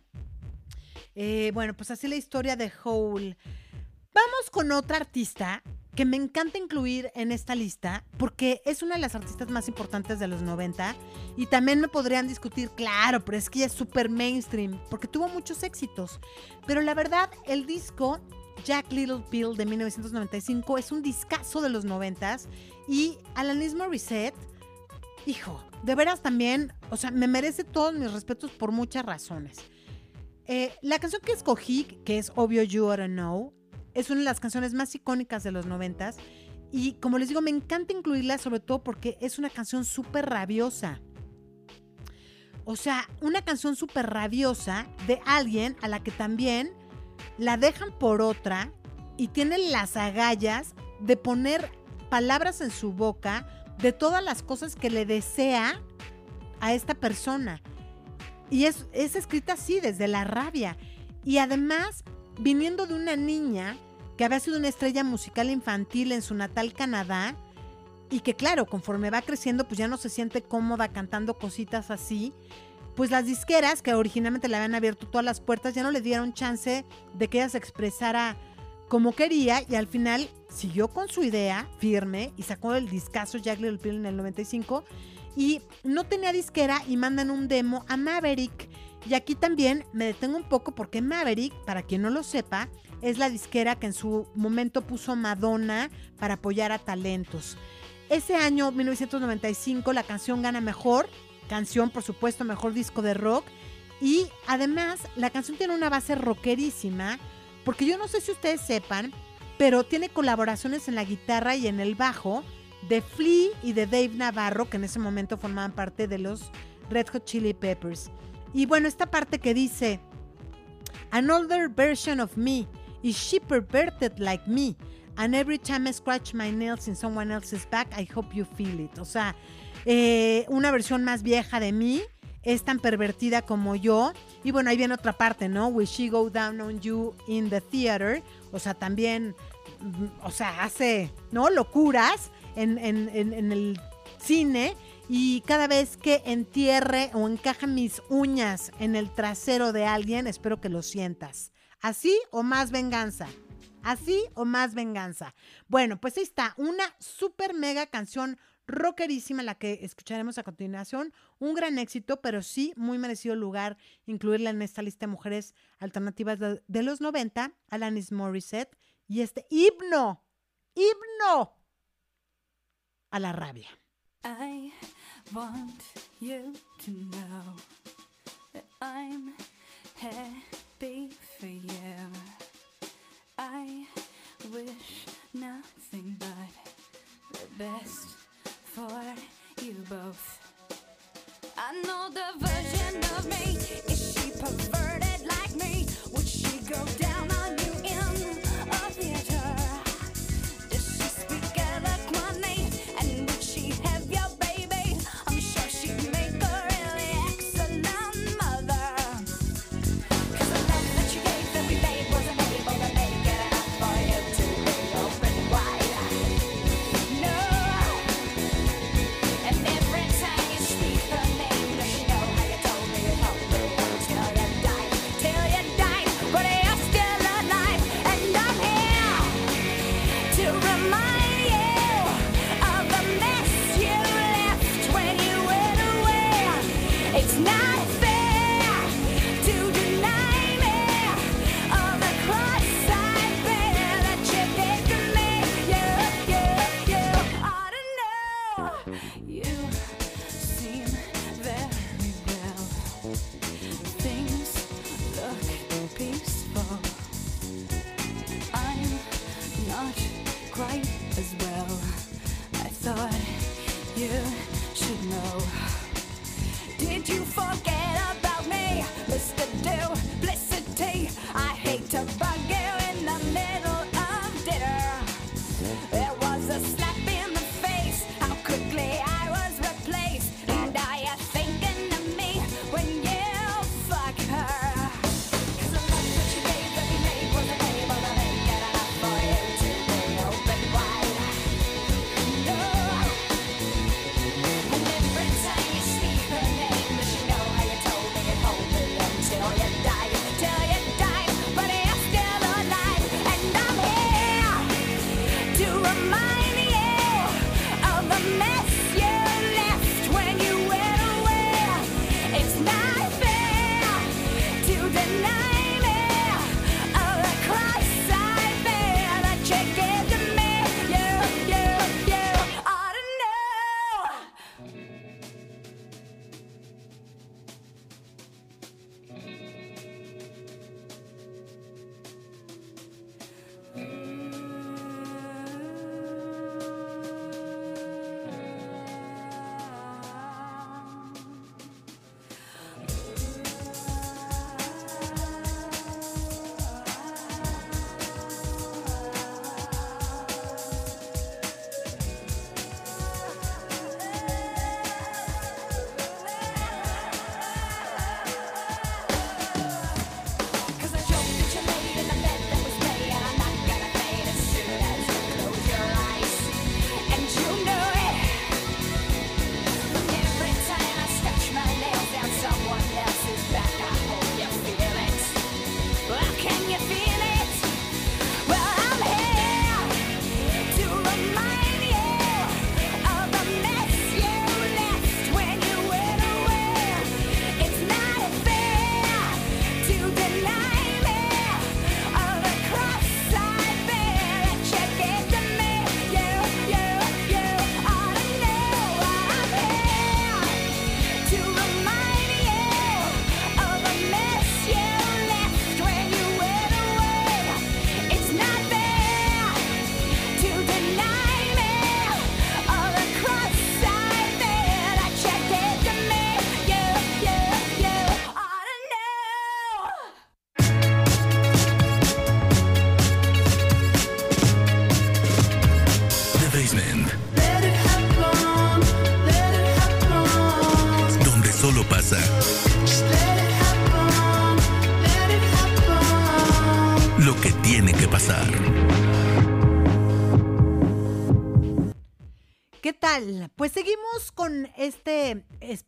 Eh, bueno, pues así la historia de Hole. Vamos con otra artista que me encanta incluir en esta lista porque es una de las artistas más importantes de los 90 y también me podrían discutir, claro, pero es que ella es súper mainstream porque tuvo muchos éxitos. Pero la verdad, el disco Jack Little Pill de 1995 es un discazo de los 90 y Alanis Morissette, hijo, de veras también, o sea, me merece todos mis respetos por muchas razones. Eh, la canción que escogí, que es obvio You Oughta Know, es una de las canciones más icónicas de los noventas. Y como les digo, me encanta incluirla sobre todo porque es una canción súper rabiosa. O sea, una canción súper rabiosa de alguien a la que también la dejan por otra y tiene las agallas de poner palabras en su boca de todas las cosas que le desea a esta persona. Y es, es escrita así, desde la rabia. Y además, viniendo de una niña que había sido una estrella musical infantil en su natal Canadá, y que claro, conforme va creciendo, pues ya no se siente cómoda cantando cositas así. Pues las disqueras que originalmente le habían abierto todas las puertas ya no le dieron chance de que ella se expresara como quería y al final siguió con su idea firme y sacó el discazo Jack Little Pill en el 95 y no tenía disquera y mandan un demo a Maverick. Y aquí también me detengo un poco porque Maverick, para quien no lo sepa, es la disquera que en su momento puso Madonna para apoyar a talentos. Ese año, 1995, la canción gana mejor, canción por supuesto, mejor disco de rock. Y además, la canción tiene una base rockerísima, porque yo no sé si ustedes sepan, pero tiene colaboraciones en la guitarra y en el bajo de Flea y de Dave Navarro, que en ese momento formaban parte de los Red Hot Chili Peppers. Y bueno, esta parte que dice, An older version of me, is she perverted like me? And every time I scratch my nails in someone else's back, I hope you feel it. O sea, eh, una versión más vieja de mí es tan pervertida como yo. Y bueno, ahí viene otra parte, ¿no? Will she go down on you in the theater? O sea, también, mm, o sea, hace, ¿no? Locuras en, en- en- en el cine. Y cada vez que entierre o encaje mis uñas en el trasero de alguien, espero que lo sientas. Así o más venganza. Así o más venganza. Bueno, pues ahí está, una super mega canción rockerísima la que escucharemos a continuación. Un gran éxito, pero sí muy merecido lugar incluirla en esta lista de mujeres alternativas de, los 90, Alanis Morissette y este himno, himno a la rabia. I want you to know that I'm happy for you. I wish nothing but the best for you both. I know the version of me. Is she perverted like me? Would she go down on you in forget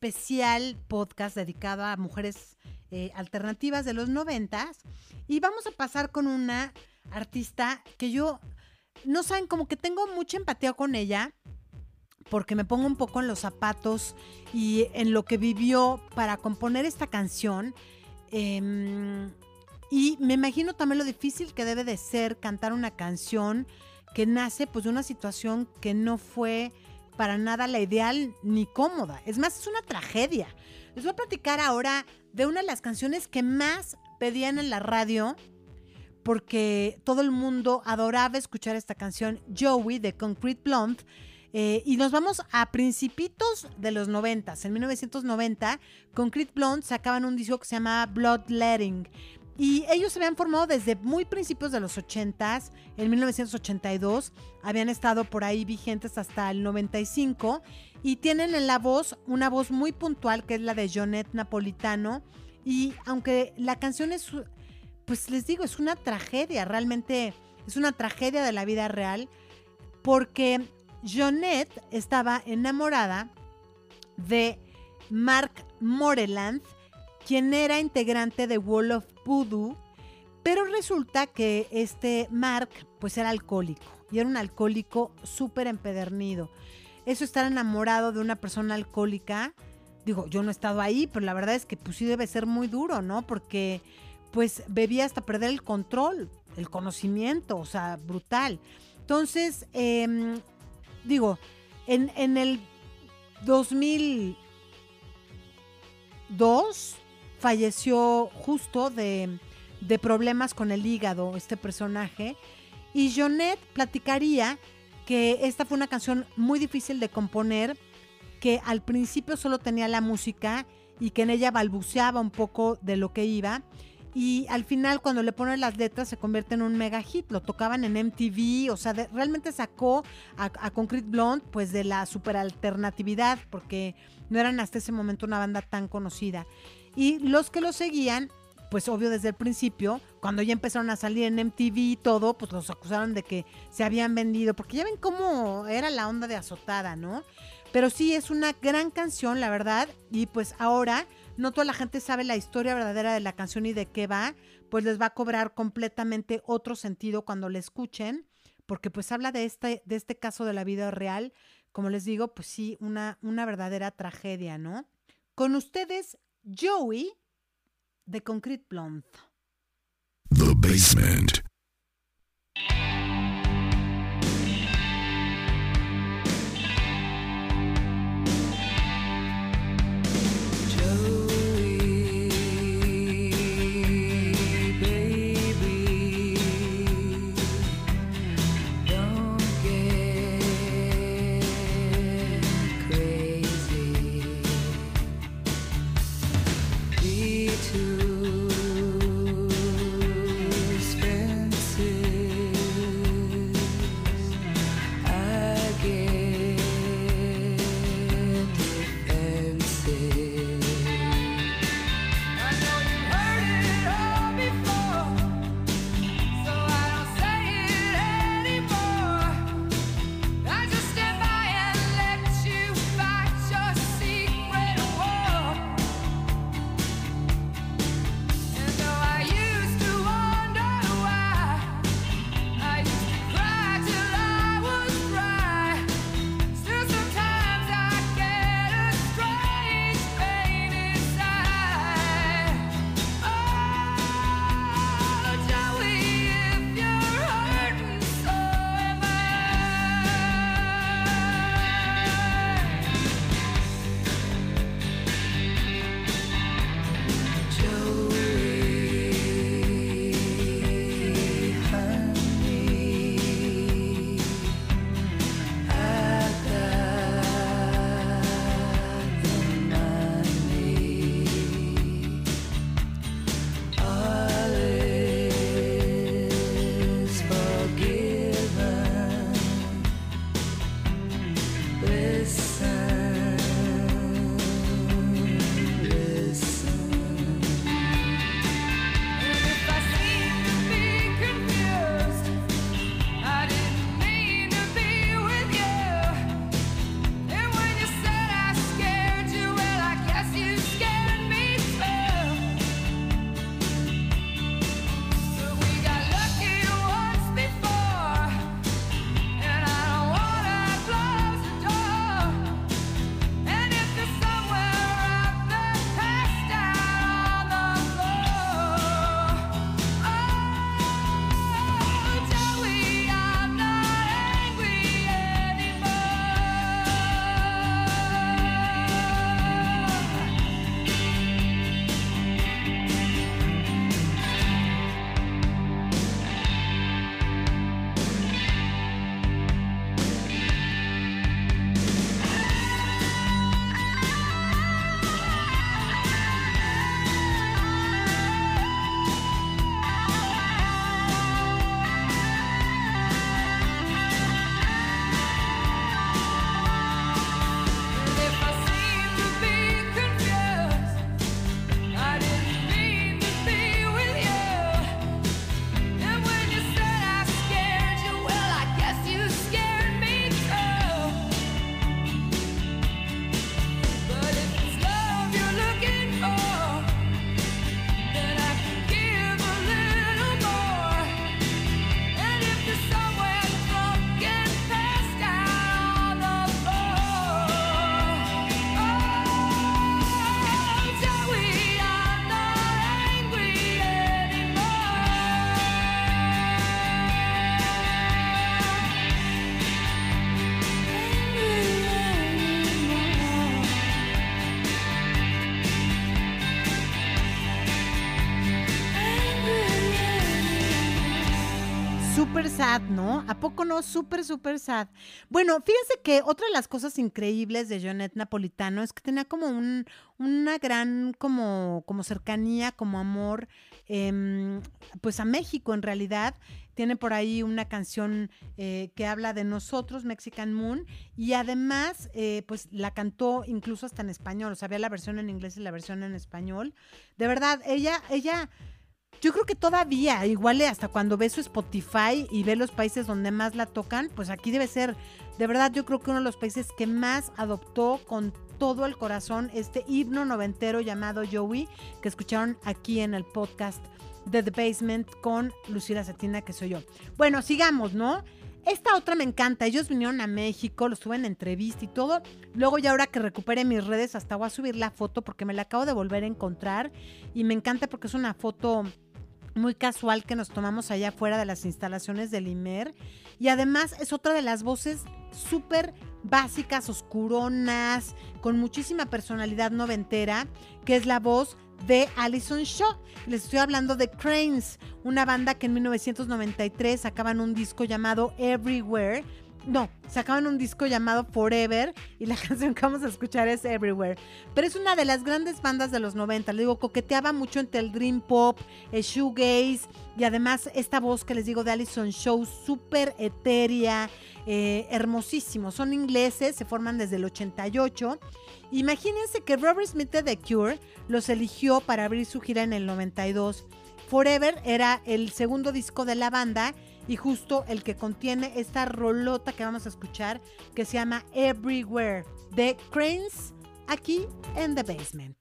especial podcast dedicado a mujeres eh, alternativas de los noventas y vamos a pasar con una artista que yo, no saben, como que tengo mucha empatía con ella porque me pongo un poco en los zapatos y en lo que vivió para componer esta canción. Em, y me imagino también lo difícil que debe de ser cantar una canción que nace pues de una situación que no fue para nada la ideal ni cómoda. Es más, es una tragedia. Les voy a platicar ahora de una de las canciones que más pedían en la radio porque todo el mundo adoraba escuchar esta canción, Joey de Concrete Blonde. Eh, y nos vamos a principitos de los 90. En 1990, Concrete Blonde sacaban un disco que se llamaba Bloodletting. Y ellos se habían formado desde muy principios de los 80s, en 1982, habían estado por ahí vigentes hasta el 95 y tienen en la voz una voz muy puntual que es la de Jonette Napolitano y aunque la canción es, pues les digo, es una tragedia, realmente es una tragedia de la vida real porque Jonette estaba enamorada de Mark Moreland, quien era integrante de Wall of Voodoo, pero resulta que este Mark pues era alcohólico y era un alcohólico súper empedernido. Eso estar enamorado de una persona alcohólica, digo, yo no he estado ahí, pero la verdad es que pues sí debe ser muy duro, ¿no? Porque pues bebía hasta perder el control, el conocimiento, o sea, brutal. Entonces, em, digo, en, en el 2002 falleció justo de, de problemas con el hígado este personaje y Jonette platicaría que esta fue una canción muy difícil de componer, que al principio solo tenía la música y que en ella balbuceaba un poco de lo que iba. Y al final, cuando le ponen las letras, se convierte en un mega hit. Lo tocaban en MTV, o sea, realmente sacó a, a Concrete Blonde, pues de la super alternatividad, porque no eran hasta ese momento una banda tan conocida. Y los que lo seguían, pues obvio desde el principio, cuando ya empezaron a salir en MTV y todo, pues los acusaron de que se habían vendido, porque ya ven cómo era la onda de azotada, ¿no? Pero sí, es una gran canción, la verdad, y pues ahora no toda la gente sabe la historia verdadera de la canción y de qué va, pues les va a cobrar completamente otro sentido cuando la escuchen, porque pues habla de este, de este caso de la vida real, como les digo, pues sí, una, una verdadera tragedia, ¿no? Con ustedes, Joey the Concrete Blonde. The Basement. Sad, ¿no? ¿A poco no? Súper, súper sad. Bueno, fíjense que otra de las cosas increíbles de Jonet Napolitano es que tenía como un, una gran como, como cercanía, como amor, em, pues a México en realidad. Tiene por ahí una canción eh, que habla de nosotros, Mexican Moon, y además, eh, pues la cantó incluso hasta en español. O sea, había la versión en inglés y la versión en español. De verdad, ella, ella, yo creo que todavía, igual hasta cuando ve su Spotify y ve los países donde más la tocan, pues aquí debe ser, de verdad, yo creo que uno de los países que más adoptó con todo el corazón este himno noventero llamado Joey, que escucharon aquí en el podcast de The Basement con Lucila Cetina, que soy yo. Bueno, sigamos, ¿no? Esta otra me encanta. Ellos vinieron a México, los tuve en entrevista y todo. Luego, ya ahora que recupere mis redes, hasta voy a subir la foto porque me la acabo de volver a encontrar. Y me encanta porque es una foto muy casual que nos tomamos allá afuera de las instalaciones del IMER. Y además es otra de las voces súper básicas, oscuronas, con muchísima personalidad noventera, que es la voz de Alison Shaw. Les estoy hablando de Cranes, una banda que en 1993 sacaban un disco llamado Everywhere. No, sacaban un disco llamado Forever y la canción que vamos a escuchar es Everywhere. Pero es una de las grandes bandas de los 90. Les digo, coqueteaba mucho entre el Dream Pop, el Shoegaze y además esta voz que les digo de Alison Shaw, súper etérea, eh, hermosísimo. Son ingleses, se forman desde el 88. Imagínense que Robert Smith de The Cure los eligió para abrir su gira en el 92. Forever era el segundo disco de la banda y justo el que contiene esta rolota que vamos a escuchar que se llama Everywhere de Cranes aquí en The Basement.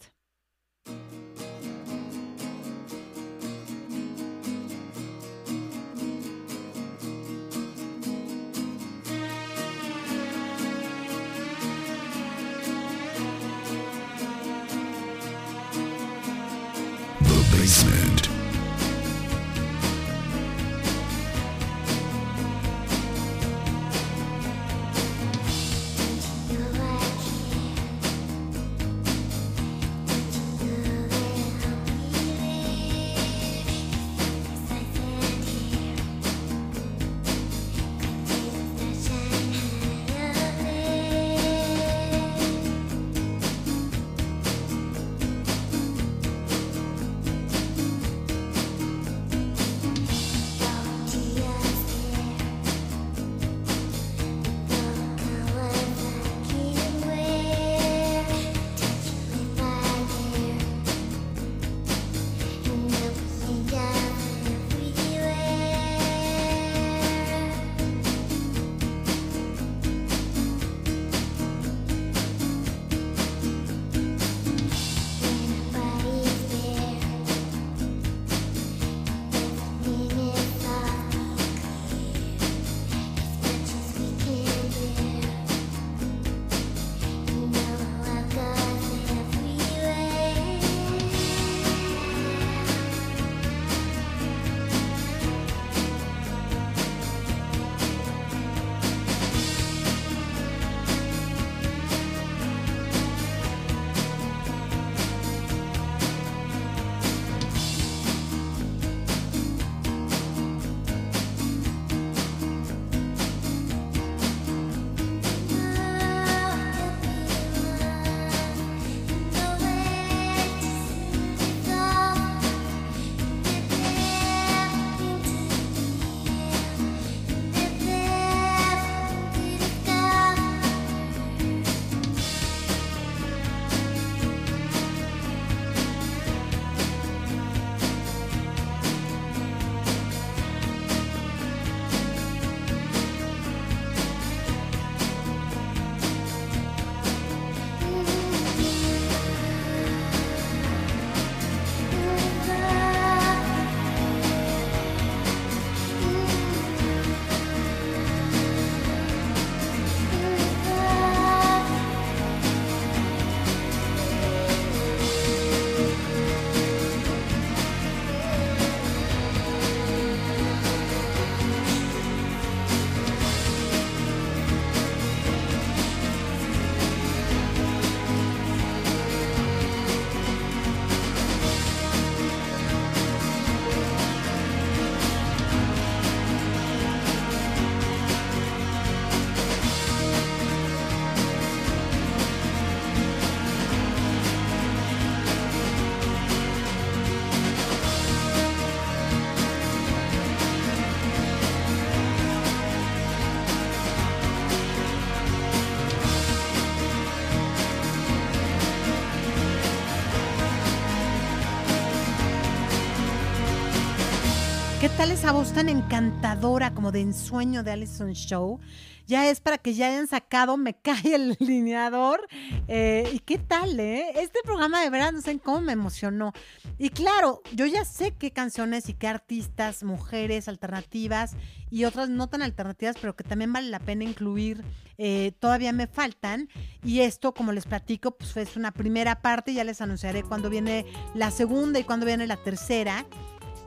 Tal esa voz tan encantadora como de ensueño de Allison Show? Ya es para que ya hayan sacado Me cae el lineador. Eh, ¿Y qué tal, eh? Este programa de verdad, no sé cómo me emocionó. Y claro, yo ya sé qué canciones y qué artistas, mujeres alternativas y otras no tan alternativas, pero que también vale la pena incluir, eh, todavía me faltan. Y esto, como les platico, pues es una primera parte, ya les anunciaré cuándo viene la segunda y cuándo viene la tercera.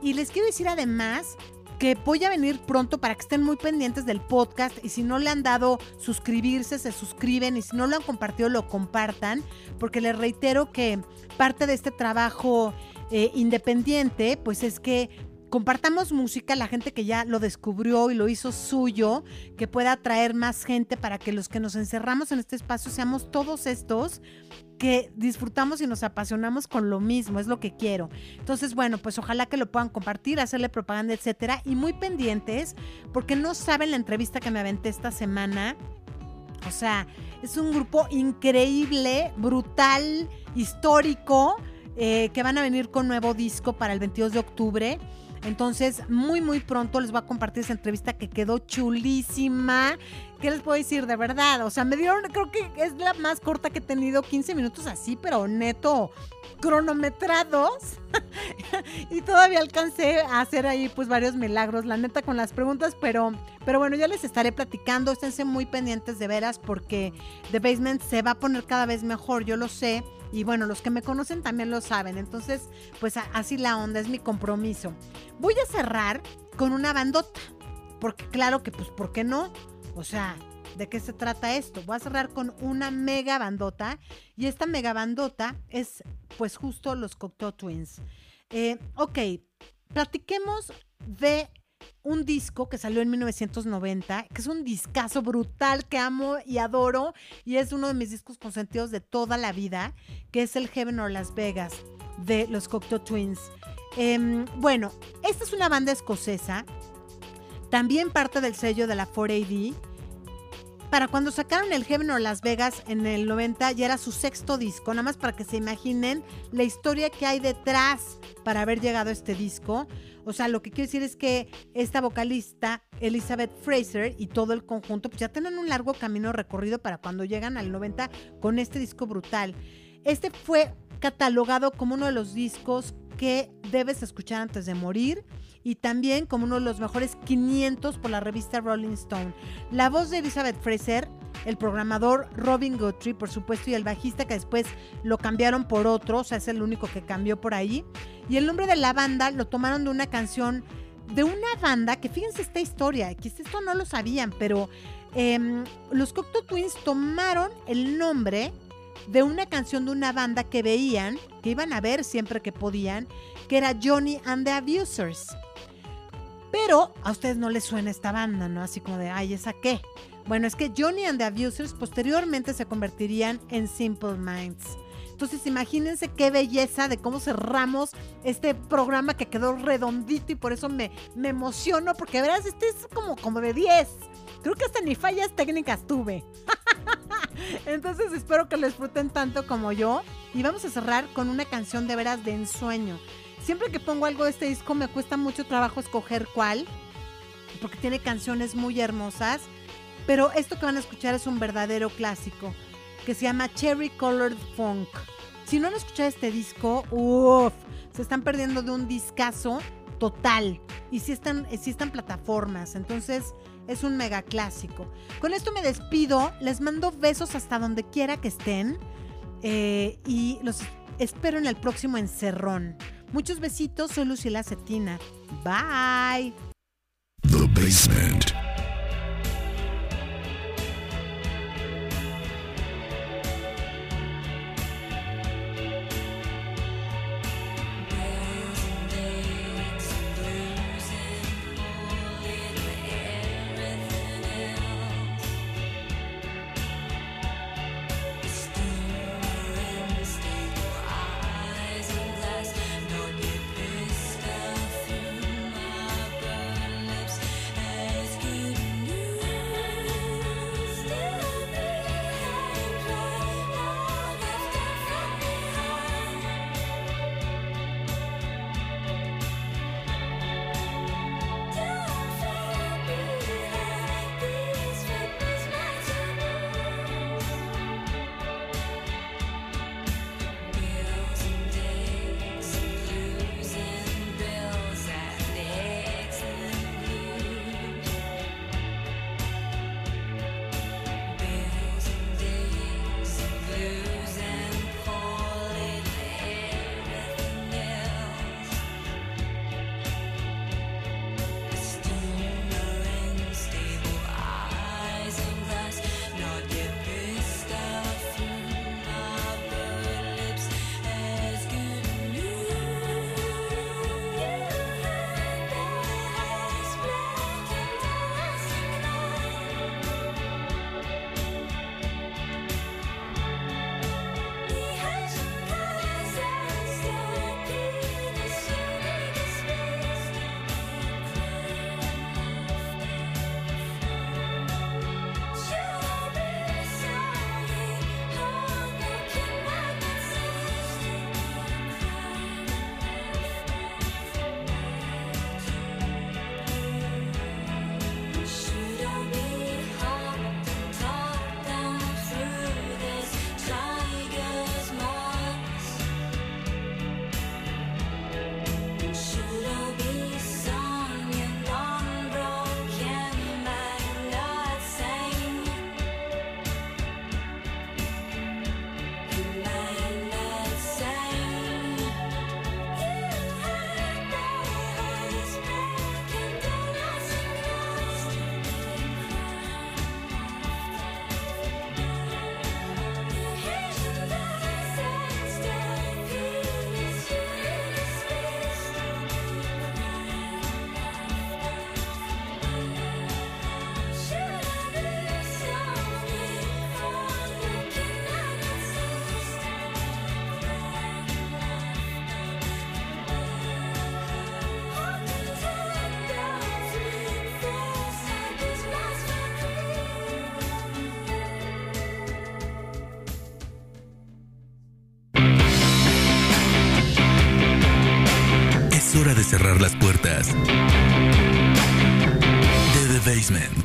Y les quiero decir además que voy a venir pronto para que estén muy pendientes del podcast y si no le han dado suscribirse, se suscriben y si no lo han compartido, lo compartan, porque les reitero que parte de este trabajo eh, independiente, pues es que compartamos música, la gente que ya lo descubrió y lo hizo suyo, que pueda atraer más gente para que los que nos encerramos en este espacio seamos todos estos que disfrutamos y nos apasionamos con lo mismo, es lo que quiero. Entonces, bueno, pues ojalá que lo puedan compartir, hacerle propaganda, etcétera, y muy pendientes, porque no saben la entrevista que me aventé esta semana. O sea, es un grupo increíble, brutal, histórico, eh, que van a venir con nuevo disco para el 22 de octubre. Entonces, muy, muy pronto les voy a compartir esa entrevista que quedó chulísima. ¿Qué les puedo decir? De verdad. O sea, me dieron, creo que es la más corta que he tenido, 15 minutos así, pero neto, cronometrados. y todavía alcancé a hacer ahí pues varios milagros, la neta, con las preguntas, pero, pero bueno, ya les estaré platicando. Esténse muy pendientes de veras porque The Basement se va a poner cada vez mejor, yo lo sé. Y bueno, los que me conocen también lo saben. Entonces, pues así la onda, es mi compromiso. Voy a cerrar con una bandota. Porque claro que, pues, ¿por qué no? O sea, ¿de qué se trata esto? Voy a cerrar con una mega bandota. Y esta mega bandota es, pues, justo los Cocteau Twins. Eh, ok, platiquemos de un disco que salió en 1990, que es un discazo brutal que amo y adoro, y es uno de mis discos consentidos de toda la vida, que es el Heaven or Las Vegas de los Cocteau Twins. Em, bueno, esta es una banda escocesa, también parte del sello de la 4AD. Para cuando sacaron el Heaven or Las Vegas en el 90 ya era su sexto disco, nada más para que se imaginen la historia que hay detrás para haber llegado a este disco. O sea, lo que quiero decir es que esta vocalista, Elizabeth Fraser, y todo el conjunto, pues ya tienen un largo camino recorrido para cuando llegan al 90 con este disco brutal. Este fue catalogado como uno de los discos que debes escuchar antes de morir y también como uno de los mejores 500 por la revista Rolling Stone. La voz de Elizabeth Fraser, el programador Robin Guthrie, por supuesto, y el bajista que después lo cambiaron por otro, o sea, es el único que cambió por ahí. Y el nombre de la banda lo tomaron de una canción de una banda que fíjense esta historia, que esto no lo sabían, pero em, los Cocteau Twins tomaron el nombre de una canción de una banda que veían, que iban a ver siempre que podían, que era Johnny and the Abusers. Pero a ustedes no les suena esta banda, ¿no? Así como de, ay, ¿esa qué? Bueno, es que Johnny and the Abusers posteriormente se convertirían en Simple Minds. Entonces imagínense qué belleza de cómo cerramos este programa que quedó redondito y por eso me, me emociono porque verás, este es como, como de 10. Creo que hasta ni fallas técnicas tuve. Entonces espero que lo disfruten tanto como yo. Y vamos a cerrar con una canción de veras de ensueño. Siempre que pongo algo de este disco me cuesta mucho trabajo escoger cuál, porque tiene canciones muy hermosas. Pero esto que van a escuchar es un verdadero clásico, que se llama Cherry Colored Funk. Si no han escuchado este disco, uff, se están perdiendo de un discazo total. Y si están, sí están plataformas, entonces es un mega clásico. Con esto me despido, les mando besos hasta donde quiera que estén eh, y los espero en el próximo encerrón. Muchos besitos, soy Lucila Cetina. Bye. The Basement. De cerrar las puertas de The Basement.